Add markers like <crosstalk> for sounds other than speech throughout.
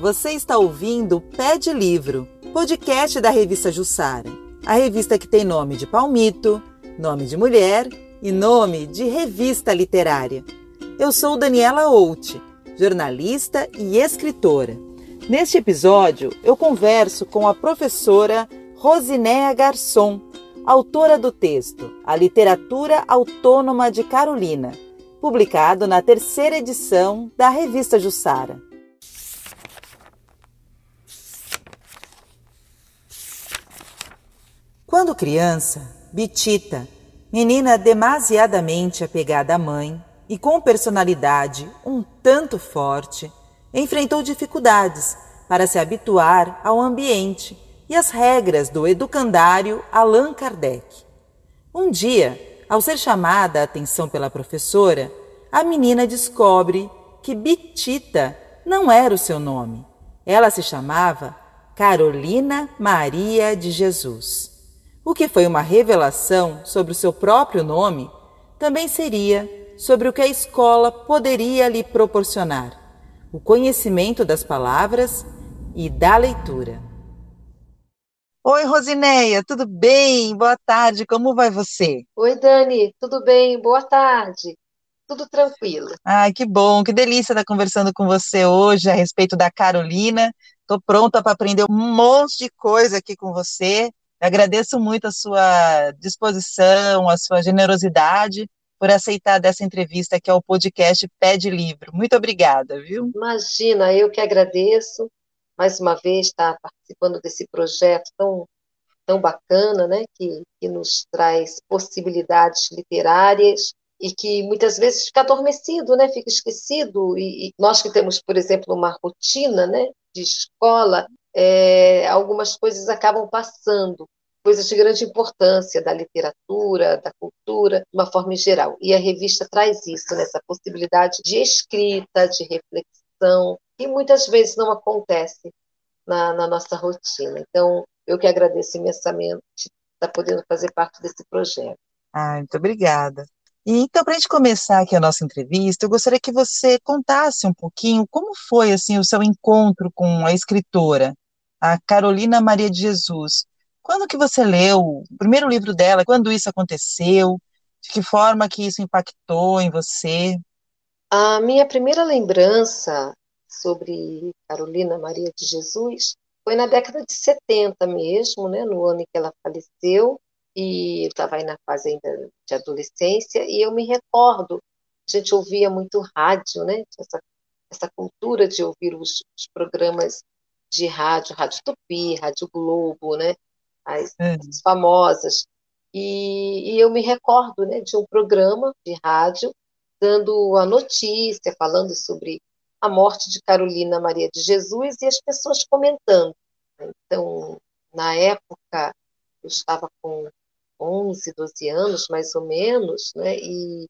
Você está ouvindo Pé de Livro, podcast da revista Jussara. A revista que tem nome de palmito, nome de mulher e nome de revista literária. Eu sou Daniela Out, jornalista e escritora. Neste episódio, eu converso com a professora Rosinéa Garçom, autora do texto A Literatura Autônoma de Carolina, publicado na terceira edição da revista Jussara. Quando criança, Bitita, menina demasiadamente apegada à mãe e com personalidade um tanto forte, enfrentou dificuldades para se habituar ao ambiente e às regras do educandário Allan Kardec. Um dia, ao ser chamada a atenção pela professora, a menina descobre que Bitita não era o seu nome. Ela se chamava Carolina Maria de Jesus o que foi uma revelação sobre o seu próprio nome, também seria sobre o que a escola poderia lhe proporcionar: o conhecimento das palavras e da leitura. Oi, Rosineia, tudo bem? Boa tarde, como vai você? Oi, Dani, tudo bem? Boa tarde. Tudo tranquilo. Ai, que bom, que delícia estar conversando com você hoje a respeito da Carolina. Estou pronta para aprender um monte de coisa aqui com você. Agradeço muito a sua disposição, a sua generosidade por aceitar dessa entrevista que é o podcast Pede Livro. Muito obrigada, viu? Imagina, eu que agradeço mais uma vez estar participando desse projeto tão, tão bacana, né, que, que nos traz possibilidades literárias e que muitas vezes fica adormecido, né, fica esquecido e, e nós que temos, por exemplo, uma rotina, né, de escola, é, algumas coisas acabam passando, coisas de grande importância da literatura, da cultura, de uma forma geral. E a revista traz isso, nessa né, possibilidade de escrita, de reflexão, que muitas vezes não acontece na, na nossa rotina. Então, eu que agradeço imensamente estar podendo fazer parte desse projeto. Ah, muito obrigada. E então, para a gente começar aqui a nossa entrevista, eu gostaria que você contasse um pouquinho como foi assim o seu encontro com a escritora a Carolina Maria de Jesus. Quando que você leu o primeiro livro dela? Quando isso aconteceu? De que forma que isso impactou em você? A minha primeira lembrança sobre Carolina Maria de Jesus foi na década de 70 mesmo, né, no ano em que ela faleceu, e eu estava aí na fase ainda de adolescência, e eu me recordo, a gente ouvia muito rádio, né, essa, essa cultura de ouvir os, os programas de rádio, Rádio Tupi, Rádio Globo, né? As, é. as famosas. E, e, eu me recordo né, de um programa de rádio dando a notícia, falando sobre a morte de Carolina Maria de Jesus e as pessoas comentando. Então, na época, eu estava com 11, 12 anos, mais ou menos, né? E,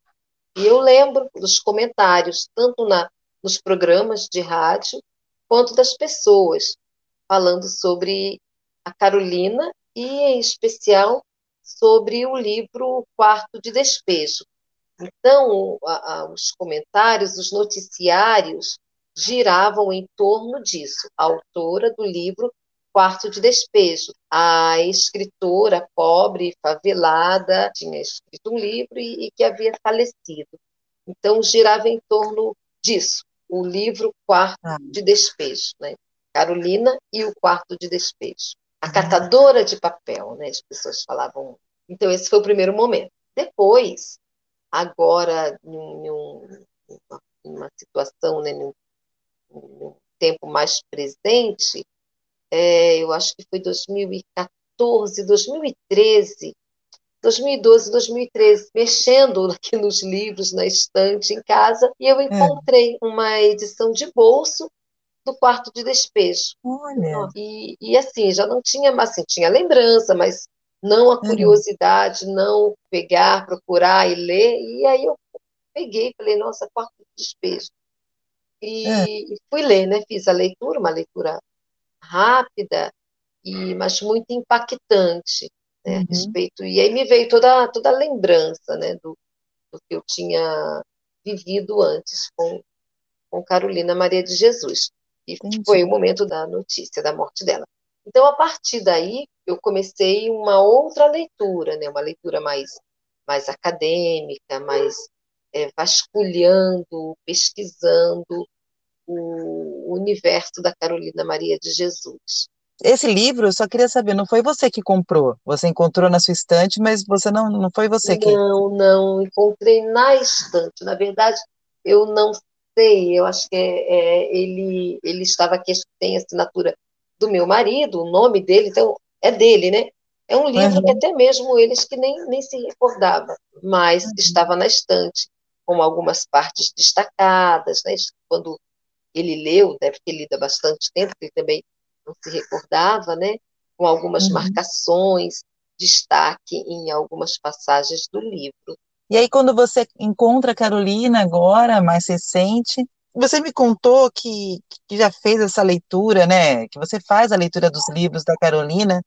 e eu lembro dos comentários, tanto na, nos programas de rádio, quanto das pessoas, falando sobre a Carolina e, em especial, sobre o livro Quarto de Despejo. Então, a, a, os comentários, os noticiários giravam em torno disso. A autora do livro Quarto de Despejo, a escritora pobre, favelada, tinha escrito um livro e, e que havia falecido. Então, girava em torno disso o livro Quarto ah. de Despejo, né? Carolina e o Quarto de Despejo. A uhum. catadora de papel, né? As pessoas falavam. Então, esse foi o primeiro momento. Depois, agora, em, um, uma situação, né, em um tempo mais presente, é, eu acho que foi 2014, 2013, 2012, 2013, mexendo aqui nos livros, na estante, em casa, e eu é. encontrei uma edição de bolso do quarto de despejo. Olha. E, e assim, já não tinha, assim, tinha lembrança, mas não a curiosidade, uhum. não pegar, procurar e ler. E aí eu peguei, falei, nossa, quarto de despejo. E, é. e fui ler, né? Fiz a leitura, uma leitura rápida, e mas muito impactante né, uhum. a respeito. E aí me veio toda, toda a lembrança né, do, do que eu tinha vivido antes com, com Carolina Maria de Jesus. E Entendi. foi o momento da notícia da morte dela. Então, a partir daí, eu comecei uma outra leitura, né? uma leitura mais, mais acadêmica, mais é, vasculhando, pesquisando o universo da Carolina Maria de Jesus. Esse livro, eu só queria saber, não foi você que comprou? Você encontrou na sua estante, mas você não, não foi você que. Não, não, encontrei na estante. Na verdade, eu não sei, eu acho que é, é, ele, ele estava aqui, tem assinatura do meu marido, o nome dele, então é dele, né? É um livro uhum. que até mesmo eles que nem, nem se recordavam, mas uhum. estava na estante, com algumas partes destacadas, né? Quando ele leu, deve ter lido há bastante tempo, porque ele também não se recordava, né? Com algumas uhum. marcações, destaque em algumas passagens do livro. E aí, quando você encontra a Carolina agora, mais recente, você me contou que, que já fez essa leitura, né? Que você faz a leitura dos livros da Carolina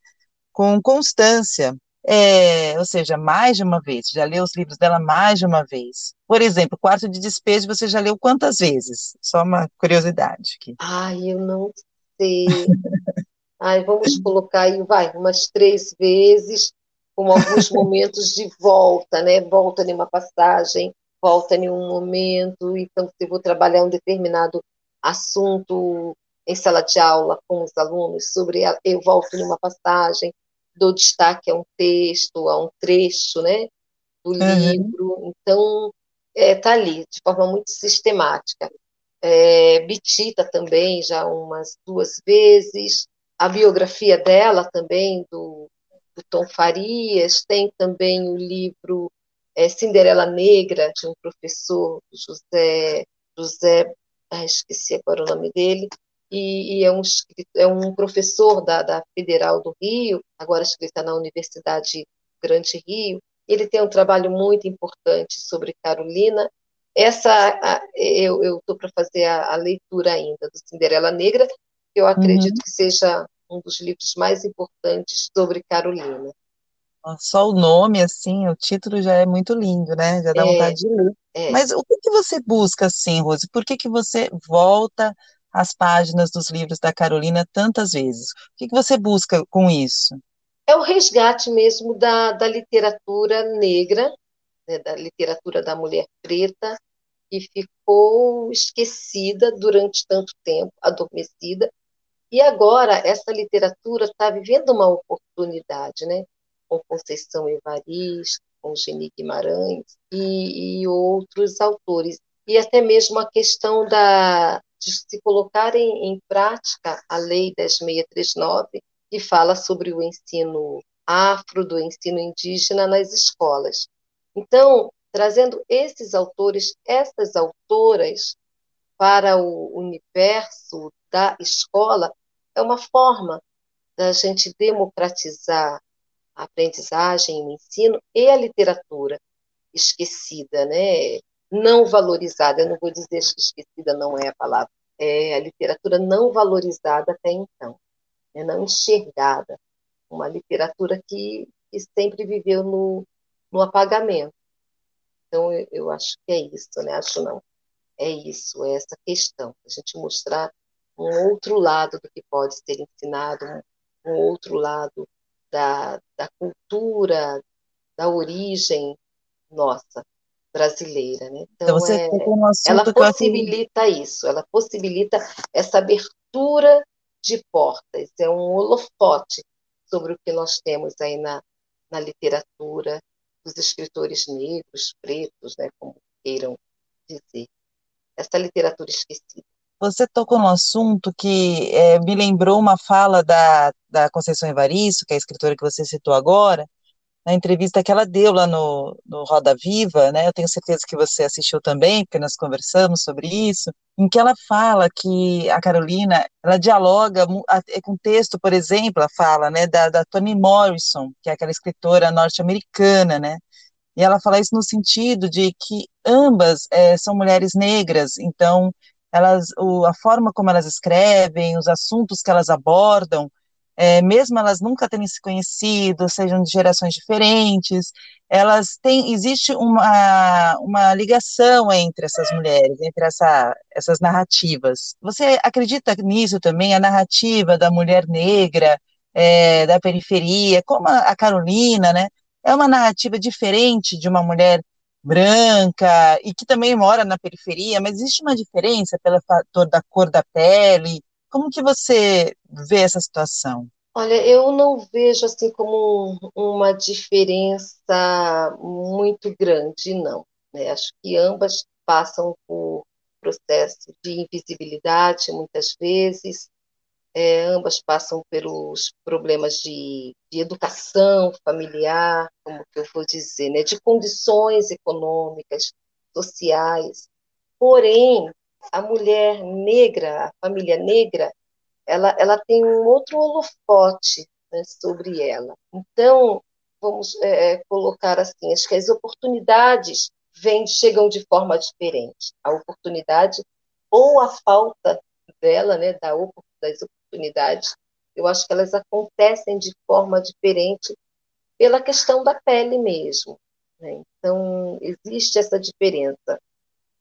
com constância. É, ou seja, mais de uma vez, já leu os livros dela mais de uma vez. Por exemplo, Quarto de Despejo, você já leu quantas vezes? Só uma curiosidade aqui. Ai, eu não sei. Ai, vamos colocar aí, vai, umas três vezes, com alguns momentos de volta, né? Volta em uma passagem, volta em um momento, então se eu vou trabalhar um determinado assunto em sala de aula com os alunos sobre eu volto em uma passagem, dou destaque a um texto, a um trecho, né, do uhum. livro. Então, está é, ali, de forma muito sistemática. É, Bitita também, já umas duas vezes. A biografia dela também, do, do Tom Farias. Tem também o livro é, Cinderela Negra, de um professor, José, José ah, esqueci agora o nome dele, e, e é, um, é um professor da, da Federal do Rio, agora acho que ele está na Universidade Grande Rio, ele tem um trabalho muito importante sobre Carolina. Essa, eu estou para fazer a, a, leitura ainda do Cinderela Negra, que eu acredito uhum. que seja um dos livros mais importantes sobre Carolina. Só o nome, assim, o título já é muito lindo, né? Já dá é, vontade de ler. É. Mas o que, que você busca, assim, Rose? Por que, que você volta as páginas dos livros da Carolina tantas vezes? O que, que você busca com isso? É o resgate mesmo da, da literatura negra, né, da literatura da mulher preta, que ficou esquecida durante tanto tempo, adormecida, e agora essa literatura está vivendo uma oportunidade, né? Com Conceição Evaristo, com Geni Guimarães e, e outros autores. E até mesmo a questão da, de se colocar em, em prática a Lei 10639, que fala sobre o ensino afro, do ensino indígena nas escolas. Então, trazendo esses autores, essas autoras para o universo da escola, é uma forma da gente democratizar a aprendizagem, o ensino e a literatura esquecida, né? não valorizada. Eu não vou dizer que esquecida não é a palavra, é a literatura não valorizada até então, né, não enxergada, uma literatura que, que sempre viveu no, no apagamento. Então, eu, eu, acho que é isso, né? Acho não. É isso, é essa questão, a gente mostrar um outro lado do que pode ser ensinado, um, um outro lado da, da cultura, da origem nossa brasileira, né? Então, então é, ela possibilita isso, ela possibilita essa abertura de portas, é um holofote sobre o que nós temos aí na, na literatura dos escritores negros, pretos, né, como queiram dizer. Essa literatura esquecida. Você tocou no assunto que é, me lembrou uma fala da, da Conceição Evaristo, que é a escritora que você citou agora, na entrevista que ela deu lá no, no Roda Viva, né, eu tenho certeza que você assistiu também, porque nós conversamos sobre isso, em que ela fala que a Carolina, ela dialoga é, com texto, por exemplo, ela fala, né, da, da Toni Morrison, que é aquela escritora norte-americana, né, e ela fala isso no sentido de que ambas é, são mulheres negras, então elas, o, a forma como elas escrevem, os assuntos que elas abordam, é, mesmo elas nunca terem se conhecido, sejam de gerações diferentes, elas têm, existe uma, uma ligação entre essas mulheres, entre essa, essas narrativas. Você acredita nisso também, a narrativa da mulher negra, é, da periferia, como a, a Carolina, né? É uma narrativa diferente de uma mulher branca e que também mora na periferia, mas existe uma diferença pelo fator da cor da pele, como que você vê essa situação? Olha, eu não vejo assim como uma diferença muito grande, não. Né? Acho que ambas passam por processo de invisibilidade, muitas vezes, é, ambas passam pelos problemas de, de, educação familiar, como que eu vou dizer, né? de condições econômicas, sociais. Porém, a mulher negra, a família negra, ela, ela tem um outro holofote né, sobre ela. Então, vamos é, é, colocar assim, acho que as oportunidades vêm, chegam de forma diferente. A oportunidade ou a falta dela, né, da, das oportunidades, eu acho que elas acontecem de forma diferente pela questão da pele mesmo. Né? Então, existe essa diferença.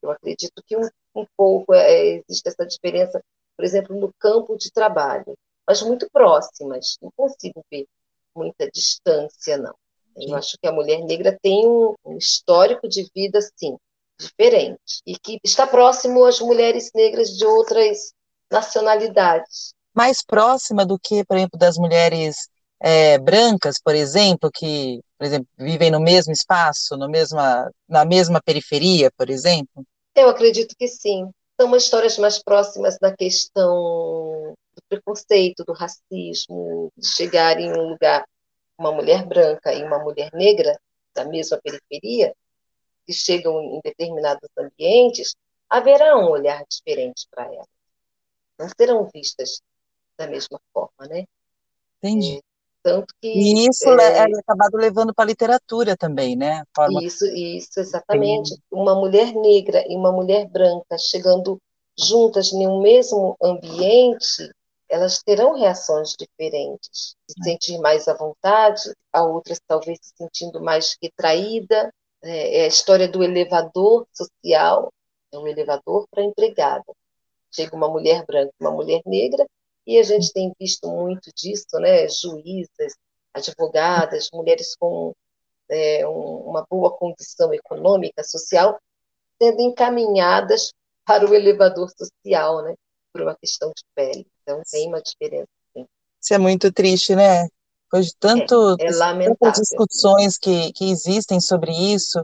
Eu acredito que um, um pouco é, existe essa diferença, por exemplo, no campo de trabalho, mas muito próximas. Não consigo ver muita distância, não. Eu Sim. acho que a mulher negra tem um, um histórico de vida, sim, diferente, e que está próximo às mulheres negras de outras nacionalidades. Mais próxima do que, por exemplo, das mulheres é, brancas, por exemplo, que, por exemplo, vivem no mesmo espaço, no mesma, na mesma periferia, por exemplo? Eu acredito que sim. São histórias mais próximas da questão do preconceito, do racismo, de chegar em um lugar, uma mulher branca e uma mulher negra da mesma periferia, que chegam em determinados ambientes, haverá um olhar diferente para elas. Não serão vistas da mesma forma, né? Entendi. Tanto que, e isso é, é acabado levando para a literatura também, né? Forma... Isso, isso, exatamente. Sim. Uma mulher negra e uma mulher branca chegando juntas em um mesmo ambiente, elas terão reações diferentes. Se é. sentir mais à vontade, a outra talvez se sentindo mais retraída. É, é a história do elevador social, é um elevador para empregada. Chega uma mulher branca uma mulher negra, e a gente tem visto muito disso, né? Juízas, advogadas, mulheres com é, um, uma boa condição econômica, social, sendo encaminhadas <laughs> para o elevador social, né? Por uma questão de pele. Então tem uma diferença. Sim. Isso é muito triste, né? Depois de tanto, é, é tantas discussões que, que existem sobre isso, é,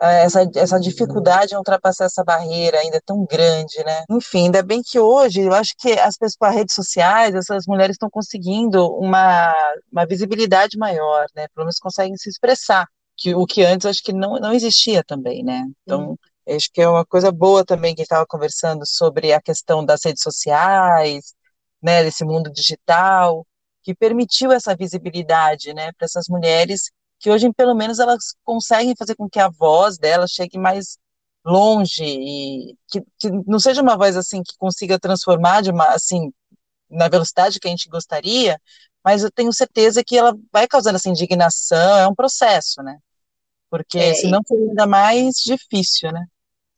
essa, essa dificuldade em ultrapassar essa barreira ainda tão grande, né? Enfim, ainda bem que hoje, eu acho que as pessoas, com as redes sociais, essas mulheres estão conseguindo uma, uma visibilidade maior, né? Pelo menos conseguem se expressar, que o que antes acho que não, não existia também, né? Então, acho que é uma coisa boa também que estava conversando sobre a questão das redes sociais, né? Desse mundo digital, que permitiu essa visibilidade, né? Para essas mulheres que hoje, pelo menos, elas conseguem fazer com que a voz dela chegue mais longe e que, que não seja uma voz assim que consiga transformar de uma assim na velocidade que a gente gostaria, mas eu tenho certeza que ela vai causando essa indignação, é um processo, né? Porque é, senão seria ainda mais difícil, né?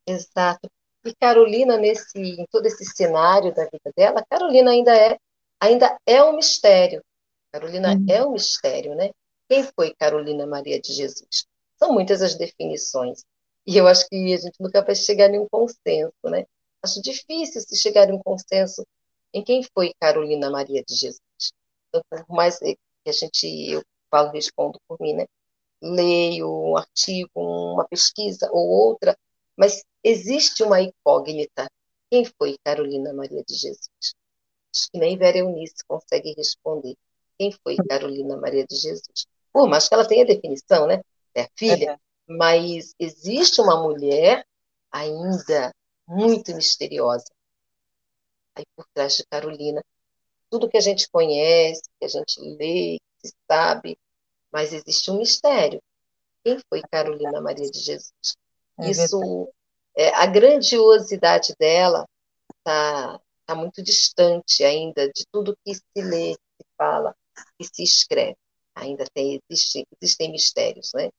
Exato. E Carolina nesse em todo esse cenário da vida dela, Carolina ainda é ainda é um mistério. Carolina uhum. é um mistério, né? Quem foi Carolina Maria de Jesus? São muitas as definições. E eu acho que a gente nunca vai chegar em um consenso, né? Acho difícil se chegar em um consenso em quem foi Carolina Maria de Jesus. Então, por mais que a gente, eu falo, respondo por mim, né? Leio um artigo, uma pesquisa ou outra, mas existe uma incógnita. Quem foi Carolina Maria de Jesus? Acho que nem Vera Eunice consegue responder. Quem foi Carolina Maria de Jesus? Mais que ela tenha definição, né? É a filha, mas existe uma mulher ainda muito misteriosa aí por trás de Carolina. Tudo que a gente conhece, que a gente lê, que sabe, mas existe um mistério. Quem foi Carolina Maria de Jesus? É Isso, é, a grandiosidade dela está tá muito distante ainda de tudo que se lê, se fala e se escreve. Ainda tem, existe, existem mistérios, né?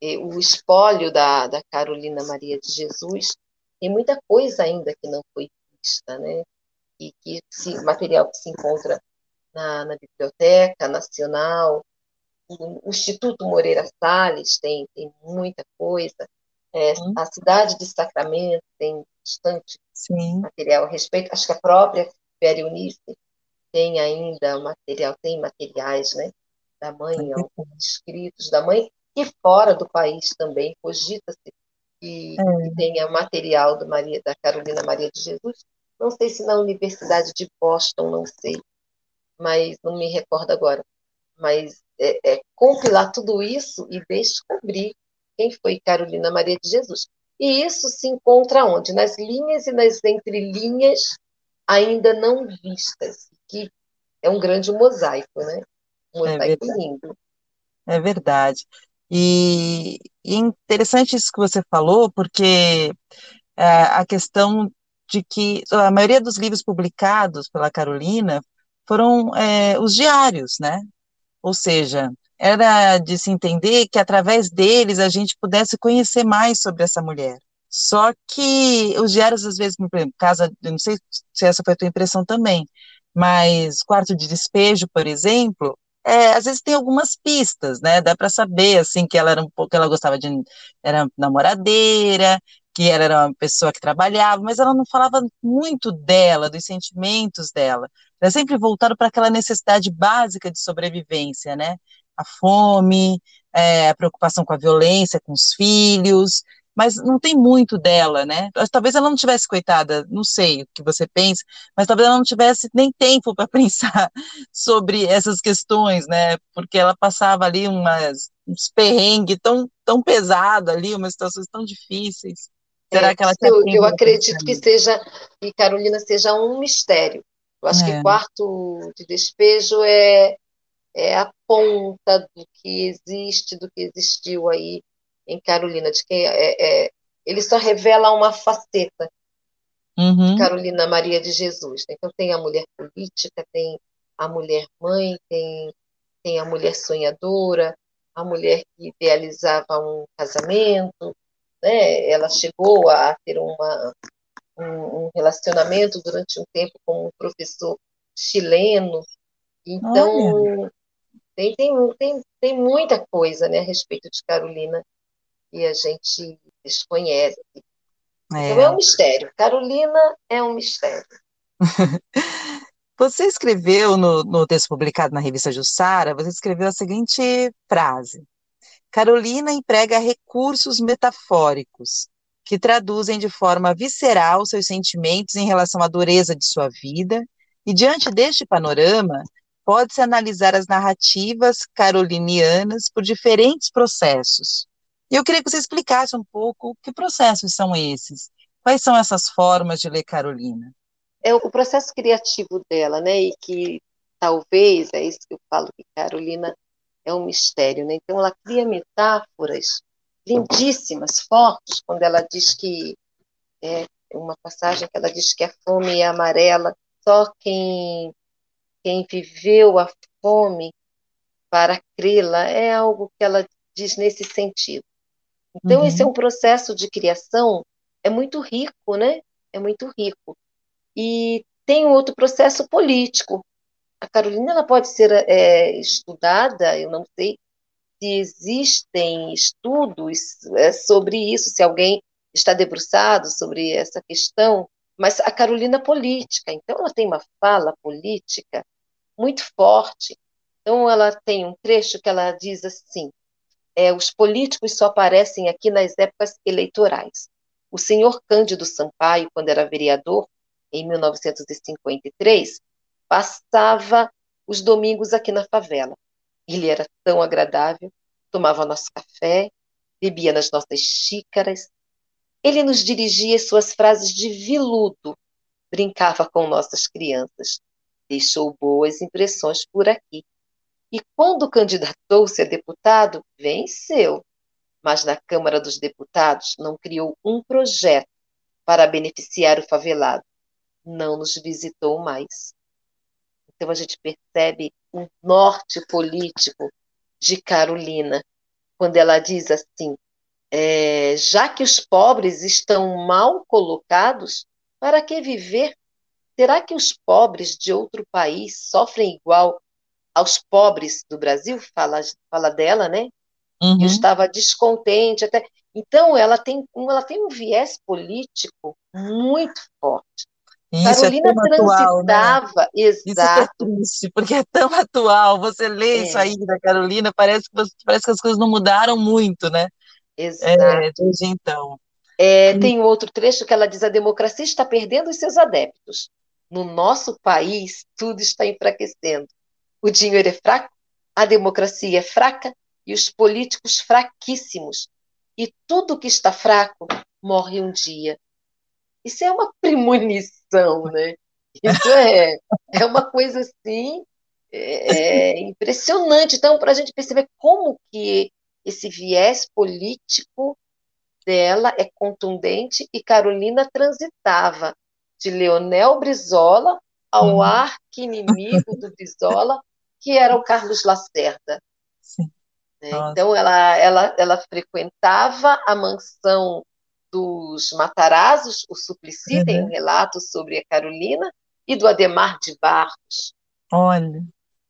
E o espólio da, da Carolina Maria de Jesus tem muita coisa ainda que não foi vista, né? E que se, material que se encontra na, na Biblioteca Nacional, o Instituto Moreira Salles tem, tem muita coisa, é, a cidade de Sacramento tem bastante Sim. material a respeito, acho que a própria Vera Eunice tem ainda material, tem materiais, né, da mãe, escritos da mãe, e fora do país também, cogita-se que, é. que, tenha material do Maria, da Carolina Maria de Jesus, não sei se na Universidade de Boston, não sei, mas não me recordo agora, mas é, é, compilar tudo isso e descobrir quem foi Carolina Maria de Jesus. E isso se encontra onde? Nas linhas e nas entrelinhas ainda não vistas, que é um grande mosaico, né? É é lindo. É verdade. E, e é interessante isso que você falou, porque é, a questão de que a maioria dos livros publicados pela Carolina foram é, os diários, né? Ou seja, era de se entender que através deles a gente pudesse conhecer mais sobre essa mulher. Só que os diários, às vezes, por exemplo, casa, eu não sei se essa foi a tua impressão também, mas quarto de despejo, por exemplo, é, às vezes tem algumas pistas, né? Dá para saber assim que ela era um pouco, ela gostava de era namoradeira, que ela era uma pessoa que trabalhava, mas ela não falava muito dela, dos sentimentos dela. Ela sempre voltado para aquela necessidade básica de sobrevivência, né? A fome, é, a preocupação com a violência, com os filhos, mas não tem muito dela, né? Talvez ela não tivesse, coitada, não sei o que você pensa, mas talvez ela não tivesse nem tempo para <laughs> pensar sobre essas questões, né? Porque ela passava ali umas, uns perrengues tão, tão pesados ali, umas situações tão difíceis. Será é, que ela eu, eu acredito que seja, que Carolina seja um mistério. Eu acho é. que quarto de despejo é, é a ponta do que existe, do que existiu aí em Carolina, de quem é, é ele só revela uma faceta uhum. de Carolina Maria de Jesus. Então tem a mulher política, tem a mulher mãe, tem, tem a mulher sonhadora, a mulher que idealizava um casamento, né? Ela chegou a ter uma, um, um relacionamento durante um tempo com um professor chileno. Então, tem, tem, tem, tem muita coisa né, a respeito de Carolina que a gente desconhece. É. Então, é um mistério. Carolina é um mistério. <laughs> Você escreveu no, no texto publicado na revista Jussara, você escreveu a seguinte frase: Carolina emprega recursos metafóricos que traduzem de forma visceral seus sentimentos em relação à dureza de sua vida, e diante deste panorama, pode-se analisar as narrativas carolinianas por diferentes processos. E eu queria que você explicasse um pouco que processos são esses, quais são essas formas de ler Carolina. É o processo criativo dela, né, e que talvez, é isso que eu falo, que Carolina é um mistério, né? Então ela cria metáforas lindíssimas, fortes, quando ela diz que é uma passagem que ela diz que a fome é amarela, só quem quem viveu a fome para crê-la é algo que ela diz nesse sentido. Então uhum. esse é um processo de criação é muito rico, né? É muito rico. E tem outro processo político, a Carolina ela pode ser é, estudada, eu não sei se existem estudos é, sobre isso, se alguém está debruçado sobre essa questão, mas a Carolina política, então ela tem uma fala política muito forte. Então ela tem um trecho que ela diz assim: é, os políticos só aparecem aqui nas épocas eleitorais. O senhor Cândido Sampaio, quando era vereador, em 1953, passava os domingos aqui na favela. Ele era tão agradável, tomava nosso café, bebia nas nossas xícaras. Ele nos dirigia suas frases de viludo, brincava com nossas crianças. Deixou boas impressões por aqui. E quando candidatou-se a deputado, venceu. Mas na Câmara dos Deputados não criou um projeto para beneficiar o favelado. Não nos visitou mais. Então a gente percebe o norte político de Carolina, quando ela diz assim: é, já que os pobres estão mal colocados, para que viver? Será que os pobres de outro país sofrem igual aos pobres do Brasil? Fala, fala dela, né? Uhum. Eu estava descontente até. Então, ela tem, ela tem um viés político muito forte. Isso é Carolina é transitava, atual, né? exato. Isso é triste, porque é tão atual. Você lê é. isso aí da Carolina, parece que, parece que as coisas não mudaram muito, né? Exato. É, desde então. É, tem um outro trecho que ela diz: a democracia está perdendo os seus adeptos. No nosso país, tudo está enfraquecendo. O dinheiro é fraco, a democracia é fraca e os políticos fraquíssimos. E tudo que está fraco morre um dia. Isso é uma premonição, né? Isso é, é uma coisa assim é, é impressionante. Então, para a gente perceber como que esse viés político dela é contundente e Carolina transitava de Leonel Brizola ao uhum. arqui-inimigo do Brizola, que era o Carlos Lacerda. Né? Então, ela, ela, ela frequentava a mansão dos Matarazos, o Suplicy uhum. tem um relato sobre a Carolina, e do Ademar de Barros. Olha.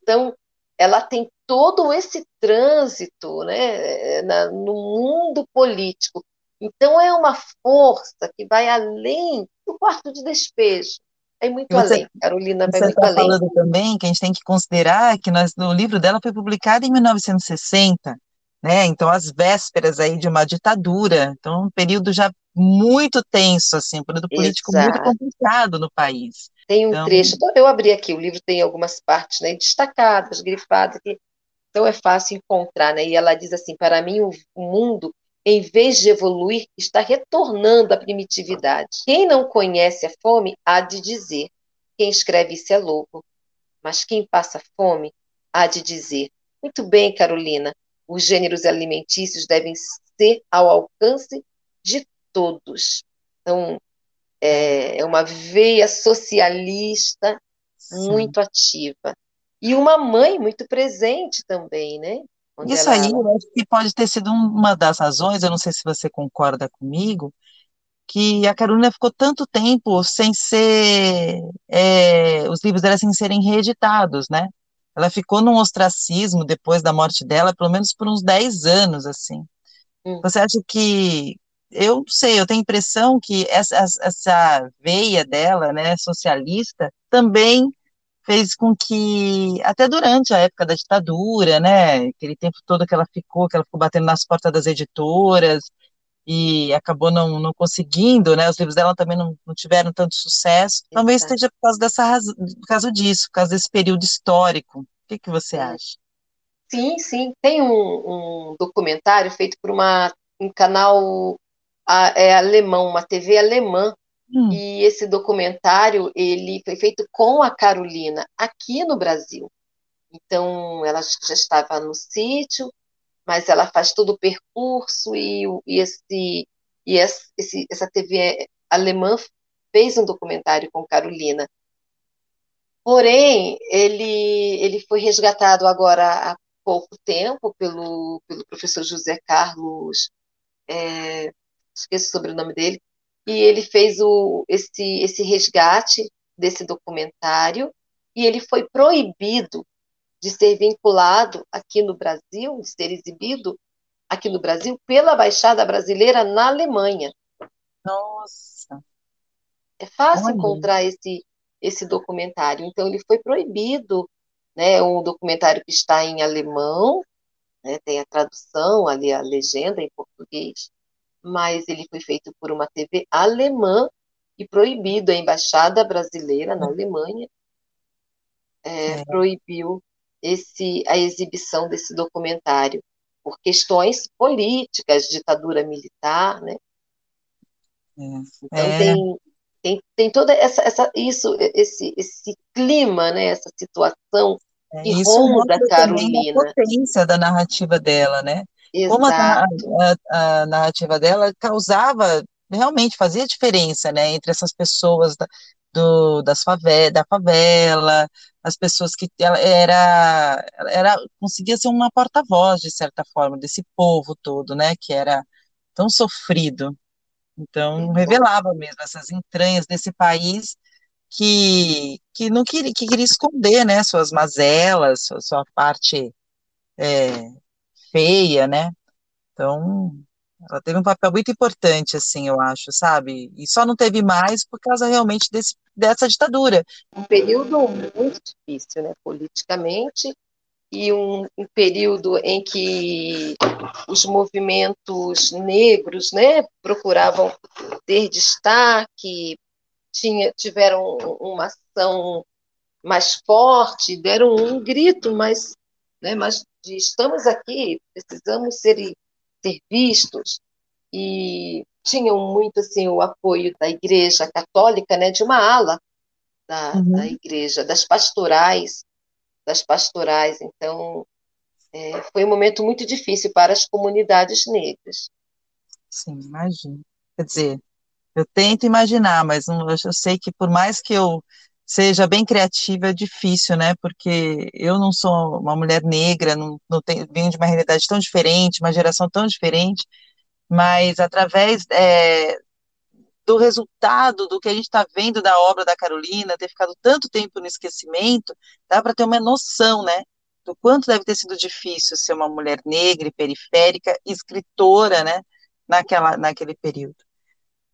Então, ela tem todo esse trânsito né, na, no mundo político. Então, é uma força que vai além do quarto de despejo. É muito você, além. Carolina vai muito tá além. falando também que a gente tem que considerar que nós, o livro dela foi publicado em 1960, né? Então, as vésperas aí de uma ditadura. Então, um período já muito tenso, assim, um período político Exato. muito complicado no país. Tem um então, trecho, eu abri aqui, o livro tem algumas partes né, destacadas, grifadas, aqui, então é fácil encontrar, né? E ela diz assim: para mim, o mundo em vez de evoluir, está retornando à primitividade. Quem não conhece a fome há de dizer: quem escreve isso é louco. Mas quem passa fome há de dizer: muito bem, Carolina, os gêneros alimentícios devem ser ao alcance de todos. Então, é, é uma veia socialista Sim. muito ativa. E uma mãe muito presente também, né? Isso ela... aí, eu acho que pode ter sido uma das razões, eu não sei se você concorda comigo, que a Carolina ficou tanto tempo sem ser, é, os livros dela sem serem reeditados, né? Ela ficou num ostracismo depois da morte dela, pelo menos por uns 10 anos, assim. Hum. Você acha que, eu não sei, eu tenho a impressão que essa, essa veia dela, né, socialista, também fez com que, até durante a época da ditadura, né, aquele tempo todo que ela ficou, que ela ficou batendo nas portas das editoras, e acabou não, não conseguindo, né, os livros dela também não, não tiveram tanto sucesso, Exato. talvez esteja por causa dessa razão, por causa disso, por causa desse período histórico. O que, que você acha? Sim, sim, tem um, um documentário feito por uma, um canal é, alemão, uma TV alemã, Hum. E esse documentário ele foi feito com a Carolina aqui no Brasil. Então ela já estava no sítio, mas ela faz todo o percurso e, e esse e esse, essa TV alemã fez um documentário com Carolina. Porém, ele ele foi resgatado agora há pouco tempo pelo pelo professor José Carlos, é, esqueço sobre o sobrenome dele, e ele fez o, esse, esse resgate desse documentário e ele foi proibido de ser vinculado aqui no Brasil, de ser exibido aqui no Brasil pela Baixada Brasileira na Alemanha. Nossa! É fácil Olha. encontrar esse, esse documentário. Então, ele foi proibido, né? Um documentário que está em alemão, né, tem a tradução ali, a legenda em português, mas ele foi feito por uma TV alemã e proibido. A embaixada brasileira na Alemanha é, é. proibiu esse, a exibição desse documentário por questões políticas, ditadura militar, né? É. Então é. tem, tem, tem toda essa, essa isso esse, esse clima, né? Essa situação é, que ronda a Carolina. a potência da narrativa dela, né? Exato. como a, a, a, narrativa dela causava, realmente fazia diferença, né, entre essas pessoas da, do, das favela, da favela, as pessoas que ela era, era conseguia ser uma porta-voz de certa forma desse povo todo, né, que era tão sofrido. Então revelava mesmo essas entranhas desse país que, que não queria, que queria esconder, né, suas mazelas, sua, sua parte é, feia, né? Então ela teve um papel muito importante, assim, eu acho, sabe? E só não teve mais por causa realmente desse, dessa ditadura. Um período muito difícil, né, politicamente, e um, um, período em que os movimentos negros, né, procuravam ter destaque, tinha, tiveram uma ação mais forte, deram um grito, mas, né, mas de, estamos aqui, precisamos ser ser vistos e tinham muito assim o apoio da Igreja Católica, né, de uma ala da, uhum. da Igreja, das pastorais, das pastorais. Então é, foi um momento muito difícil para as comunidades negras. Sim, imagino. Quer dizer, eu tento imaginar, mas eu sei que por mais que eu seja bem criativa é difícil, né? Porque eu não sou uma mulher negra, não, não tenho, venho de uma realidade tão diferente, uma geração tão diferente, mas através é, do resultado do que a gente está vendo da obra da Carolina, ter ficado tanto tempo no esquecimento, dá para ter uma noção, né? Do quanto deve ter sido difícil ser uma mulher negra e periférica, escritora, né? Naquela, naquele período.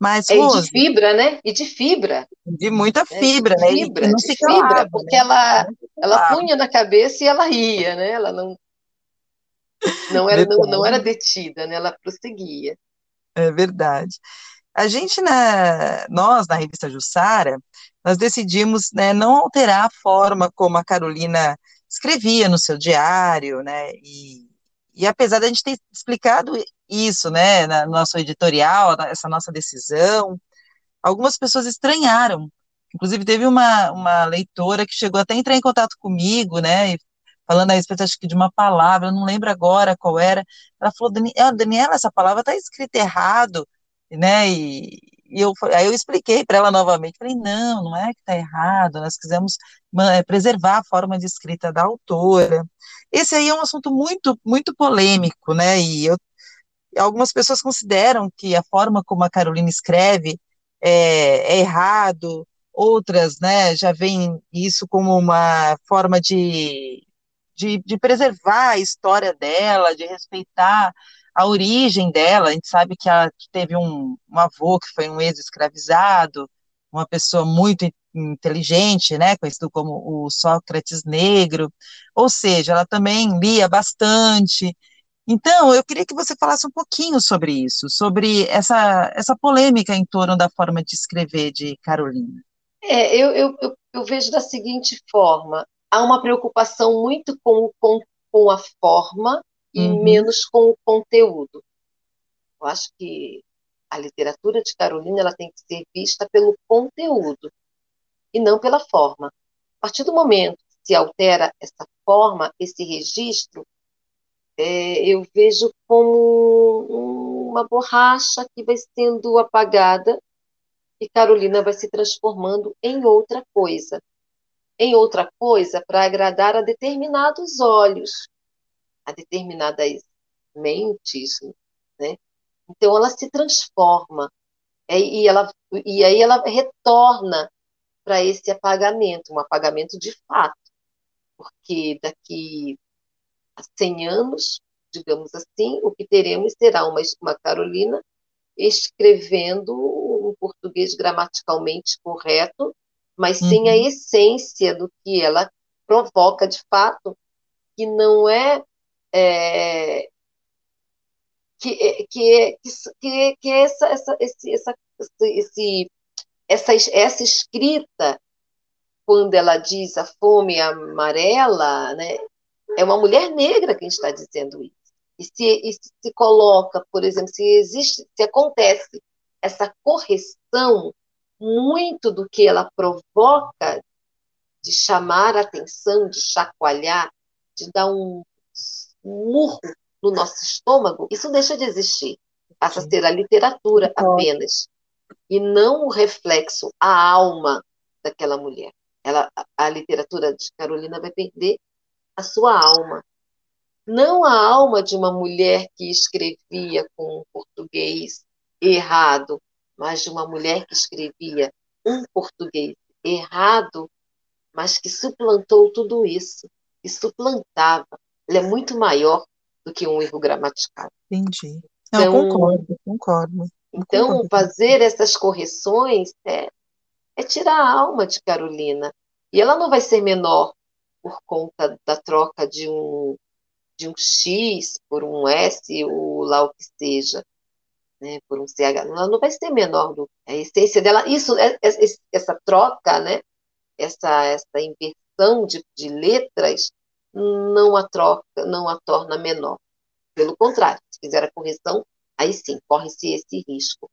Mas, é, Rose, de fibra, né? E de fibra. De muita fibra, é, de né? Fibra, não de fibra, porque né? ela, ela punha na cabeça e ela ria, né? Ela não, não, era, não, não era detida, né? Ela prosseguia. É verdade. A gente, na, nós, na revista Jussara, nós decidimos né, não alterar a forma como a Carolina escrevia no seu diário, né? E, e apesar da gente ter explicado isso, né, no nosso editorial, essa nossa decisão, algumas pessoas estranharam. Inclusive, teve uma, uma leitora que chegou até a entrar em contato comigo, né, falando a respeito, acho que de uma palavra, eu não lembro agora qual era. Ela falou, Daniela, essa palavra está escrita errado, né, e, e eu, aí eu expliquei para ela novamente, falei, não, não é que está errado, nós quisemos é, preservar a forma de escrita da autora. Esse aí é um assunto muito, muito polêmico, né, e eu, algumas pessoas consideram que a forma como a Carolina escreve é, é errado, outras, né, já veem isso como uma forma de, de, de preservar a história dela, de respeitar a origem dela, a gente sabe que ela teve um, um avô que foi um ex-escravizado, uma pessoa muito inteligente, né, conhecido como o Sócrates negro, ou seja, ela também lia bastante. Então, eu queria que você falasse um pouquinho sobre isso, sobre essa, essa polêmica em torno da forma de escrever de Carolina. É, eu, eu, eu, eu vejo da seguinte forma: há uma preocupação muito com, com, com a forma e uhum. menos com o conteúdo. Eu acho que a literatura de Carolina ela tem que ser vista pelo conteúdo e não pela forma. A partir do momento que se altera essa forma, esse registro, é, eu vejo como uma borracha que vai sendo apagada e Carolina vai se transformando em outra coisa. Em outra coisa para agradar a determinados olhos, a determinadas mentes, né? Então ela se transforma é, e, ela, e aí ela retorna para esse apagamento, um apagamento de fato, porque daqui a 100 anos, digamos assim, o que teremos será uma, uma Carolina escrevendo um português gramaticalmente correto, mas uhum. sem a uhum. essência do que ela provoca de fato, que não é é, que, é, que, que, que essa, essa, esse, essa, esse, essa, essa escrita, quando ela diz a fome amarela, né, é uma mulher negra quem está dizendo isso. E se, e se coloca, por exemplo, se existe, se acontece essa correção, muito do que ela provoca de chamar atenção, de chacoalhar, de dar um murro no nosso estômago, isso deixa de existir. Passa a ser a literatura apenas. E não o reflexo, a alma daquela mulher. Ela, a literatura de Carolina vai perder a sua alma. Não a alma de uma mulher que escrevia com português errado, mas de uma mulher que escrevia um português errado, mas que suplantou tudo isso, que suplantava. Ela é muito maior do que um erro gramatical. Entendi. Não, então, concordo, concordo. Então, concordo. fazer essas correções é, é tirar a alma de Carolina. E ela não vai ser menor por conta da troca de um, de um X por um S ou lá o que seja, né, por um CH. Ela não vai ser menor do a essência dela. Isso, é, é, essa troca, né, essa, essa inversão de, de letras não a troca, não a torna menor. Pelo contrário, se fizer a correção, aí sim, corre-se esse risco.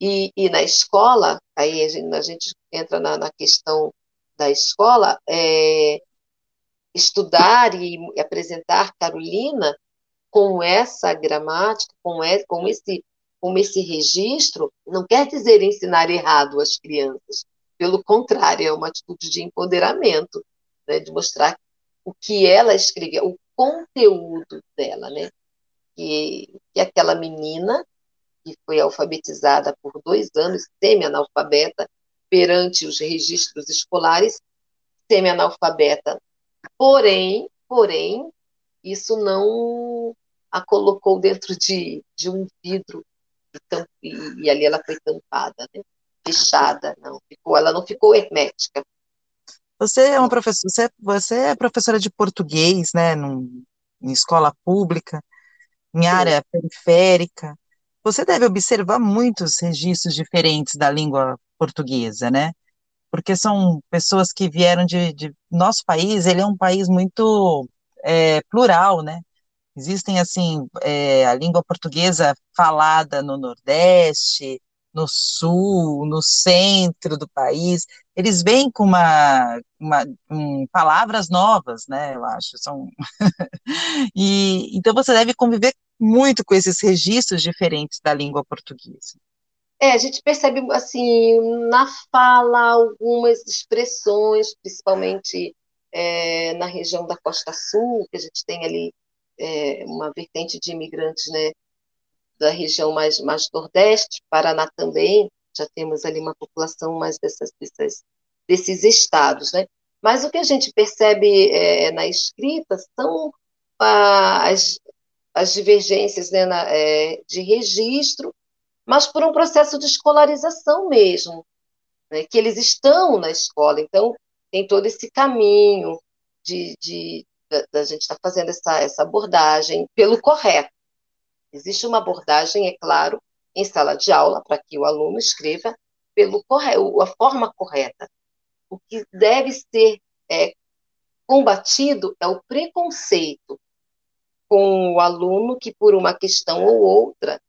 E, e, na escola, aí a gente, a gente entra na, na, questão da escola, é, estudar e apresentar Carolina com essa gramática, com, esse, com, esse, com esse registro, não quer dizer ensinar errado às crianças. Pelo contrário, é uma atitude de empoderamento, né, de mostrar o que ela escrevia, o conteúdo dela, né? Que, que aquela menina que foi alfabetizada por dois anos, semi-analfabeta, perante os registros escolares, semi-analfabeta. Porém, porém, isso não a colocou dentro de, de um vidro e, e, ali ela foi tampada, né? fechada, não ficou, ela não ficou hermética. Você é uma professora, você, você é professora de português, né, num, em escola pública, em Sim. área periférica. Você deve observar muitos registros diferentes da língua portuguesa, né? Porque são pessoas que vieram de, de nosso país. Ele é um país muito é, plural, né? Existem assim é, a língua portuguesa falada no Nordeste, no sul, no centro do país, eles vêm com uma, uma um, palavras novas, né? Eu acho, são <laughs> e então você deve conviver muito com esses registros diferentes da língua portuguesa. É, a gente percebe assim na fala algumas expressões, principalmente é, na região da Costa Sul, que a gente tem ali é, uma vertente de imigrantes, né, da região mais, mais nordeste, Paraná também, já temos ali uma população mais dessas, dessas, desses estados, né? Mas o que a gente percebe é, na escrita são as, as divergências né, na, é, de registro, mas por um processo de escolarização mesmo, né, que eles estão na escola, então tem todo esse caminho de, de da gente estar tá fazendo essa, essa abordagem pelo correto. Existe uma abordagem, é claro, em sala de aula, para que o aluno escreva pelo a forma correta. O que deve ser é, combatido é o preconceito com o aluno que, por uma questão ou outra,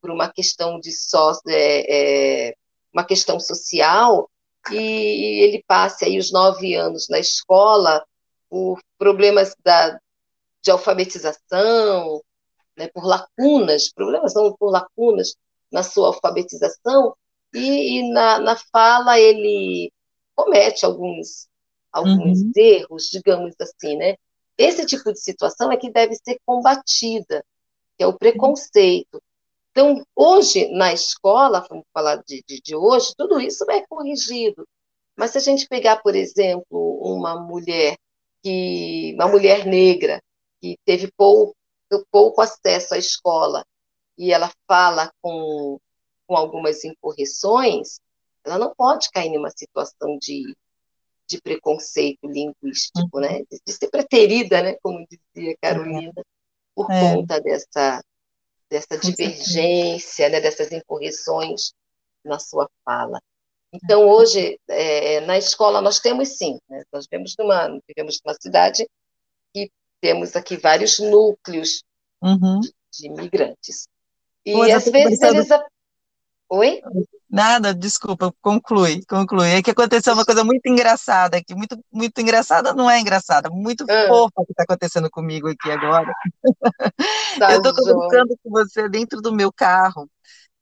por uma questão de só, é, é, uma questão social, e ele passe aí os nove anos na escola por problemas da, de alfabetização, né, por lacunas, problemas não por lacunas na sua alfabetização, e, e na, na, fala ele comete alguns, alguns uhum. erros, digamos assim, né? Esse tipo de situação é que deve ser combatida, que é o preconceito. Então, hoje, na escola, vamos falar de, de, de hoje, tudo isso é corrigido. Mas se a gente pegar, por exemplo, uma mulher que uma mulher negra que teve pouco pouco acesso à escola e ela fala com, com algumas incorreções, ela não pode cair numa situação de, de preconceito linguístico, né? De, ser preterida, né? Como dizia Carolina, por é. conta dessa, dessa divergência, né? dessas incorreções na sua fala. Então, hoje, é, na escola, nós temos sim, né? nós vivemos numa, vivemos numa cidade temos aqui vários núcleos uhum. de, de, imigrantes. E Pois às vezes eles. Oi? Nada, desculpa, conclui, conclui. É que aconteceu uma coisa muito engraçada aqui, muito, muito engraçada, não é engraçada, muito ah. fofa que está acontecendo comigo aqui agora. <laughs> Tá eu estou conversando com você dentro do meu carro,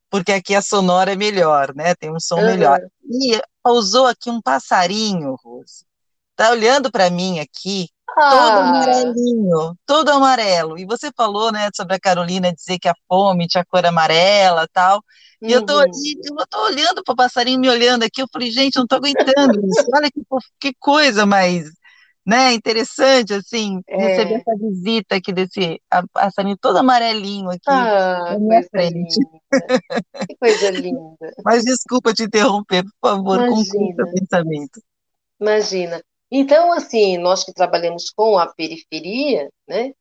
porque aqui a sonora é melhor, né? Tem um som melhor. E pousou aqui um passarinho, Rose. Tá olhando para mim aqui, ah. todo amarelinho, todo amarelo. E você falou, né, sobre a Carolina dizer que a fome tinha cor amarela, tal. E uhum. eu tô ali, uhum. eu tô olhando para o passarinho me olhando aqui, eu falei, gente, eu não tô aguentando isso. Olha que, que coisa mais né, interessante, assim, é. receber essa visita aqui desse passarinho todo amarelinho aqui ah, na minha frente. Que coisa linda. <laughs> Mas desculpa te interromper, por favor, conclua o pensamento. Imagina. Então, assim, nós que trabalhamos com a periferia, né,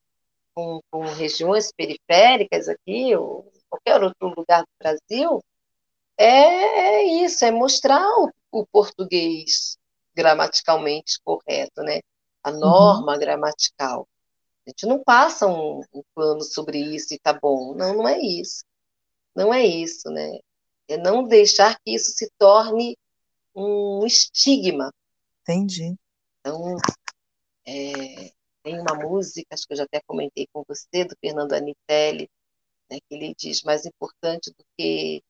com, com regiões periféricas aqui, ou qualquer outro lugar do Brasil, é, é isso, é mostrar o, o português gramaticalmente correto, né? a uhum. norma uhum. gramatical. A gente não passa um, um pano sobre isso e tá bom. Não, não é isso. Não é isso, né? É não deixar que isso se torne um estigma. Entendi. Então, é, tem uma música, acho que eu já até comentei com você, do Fernando Anitelli, né, que ele diz, mais importante do que,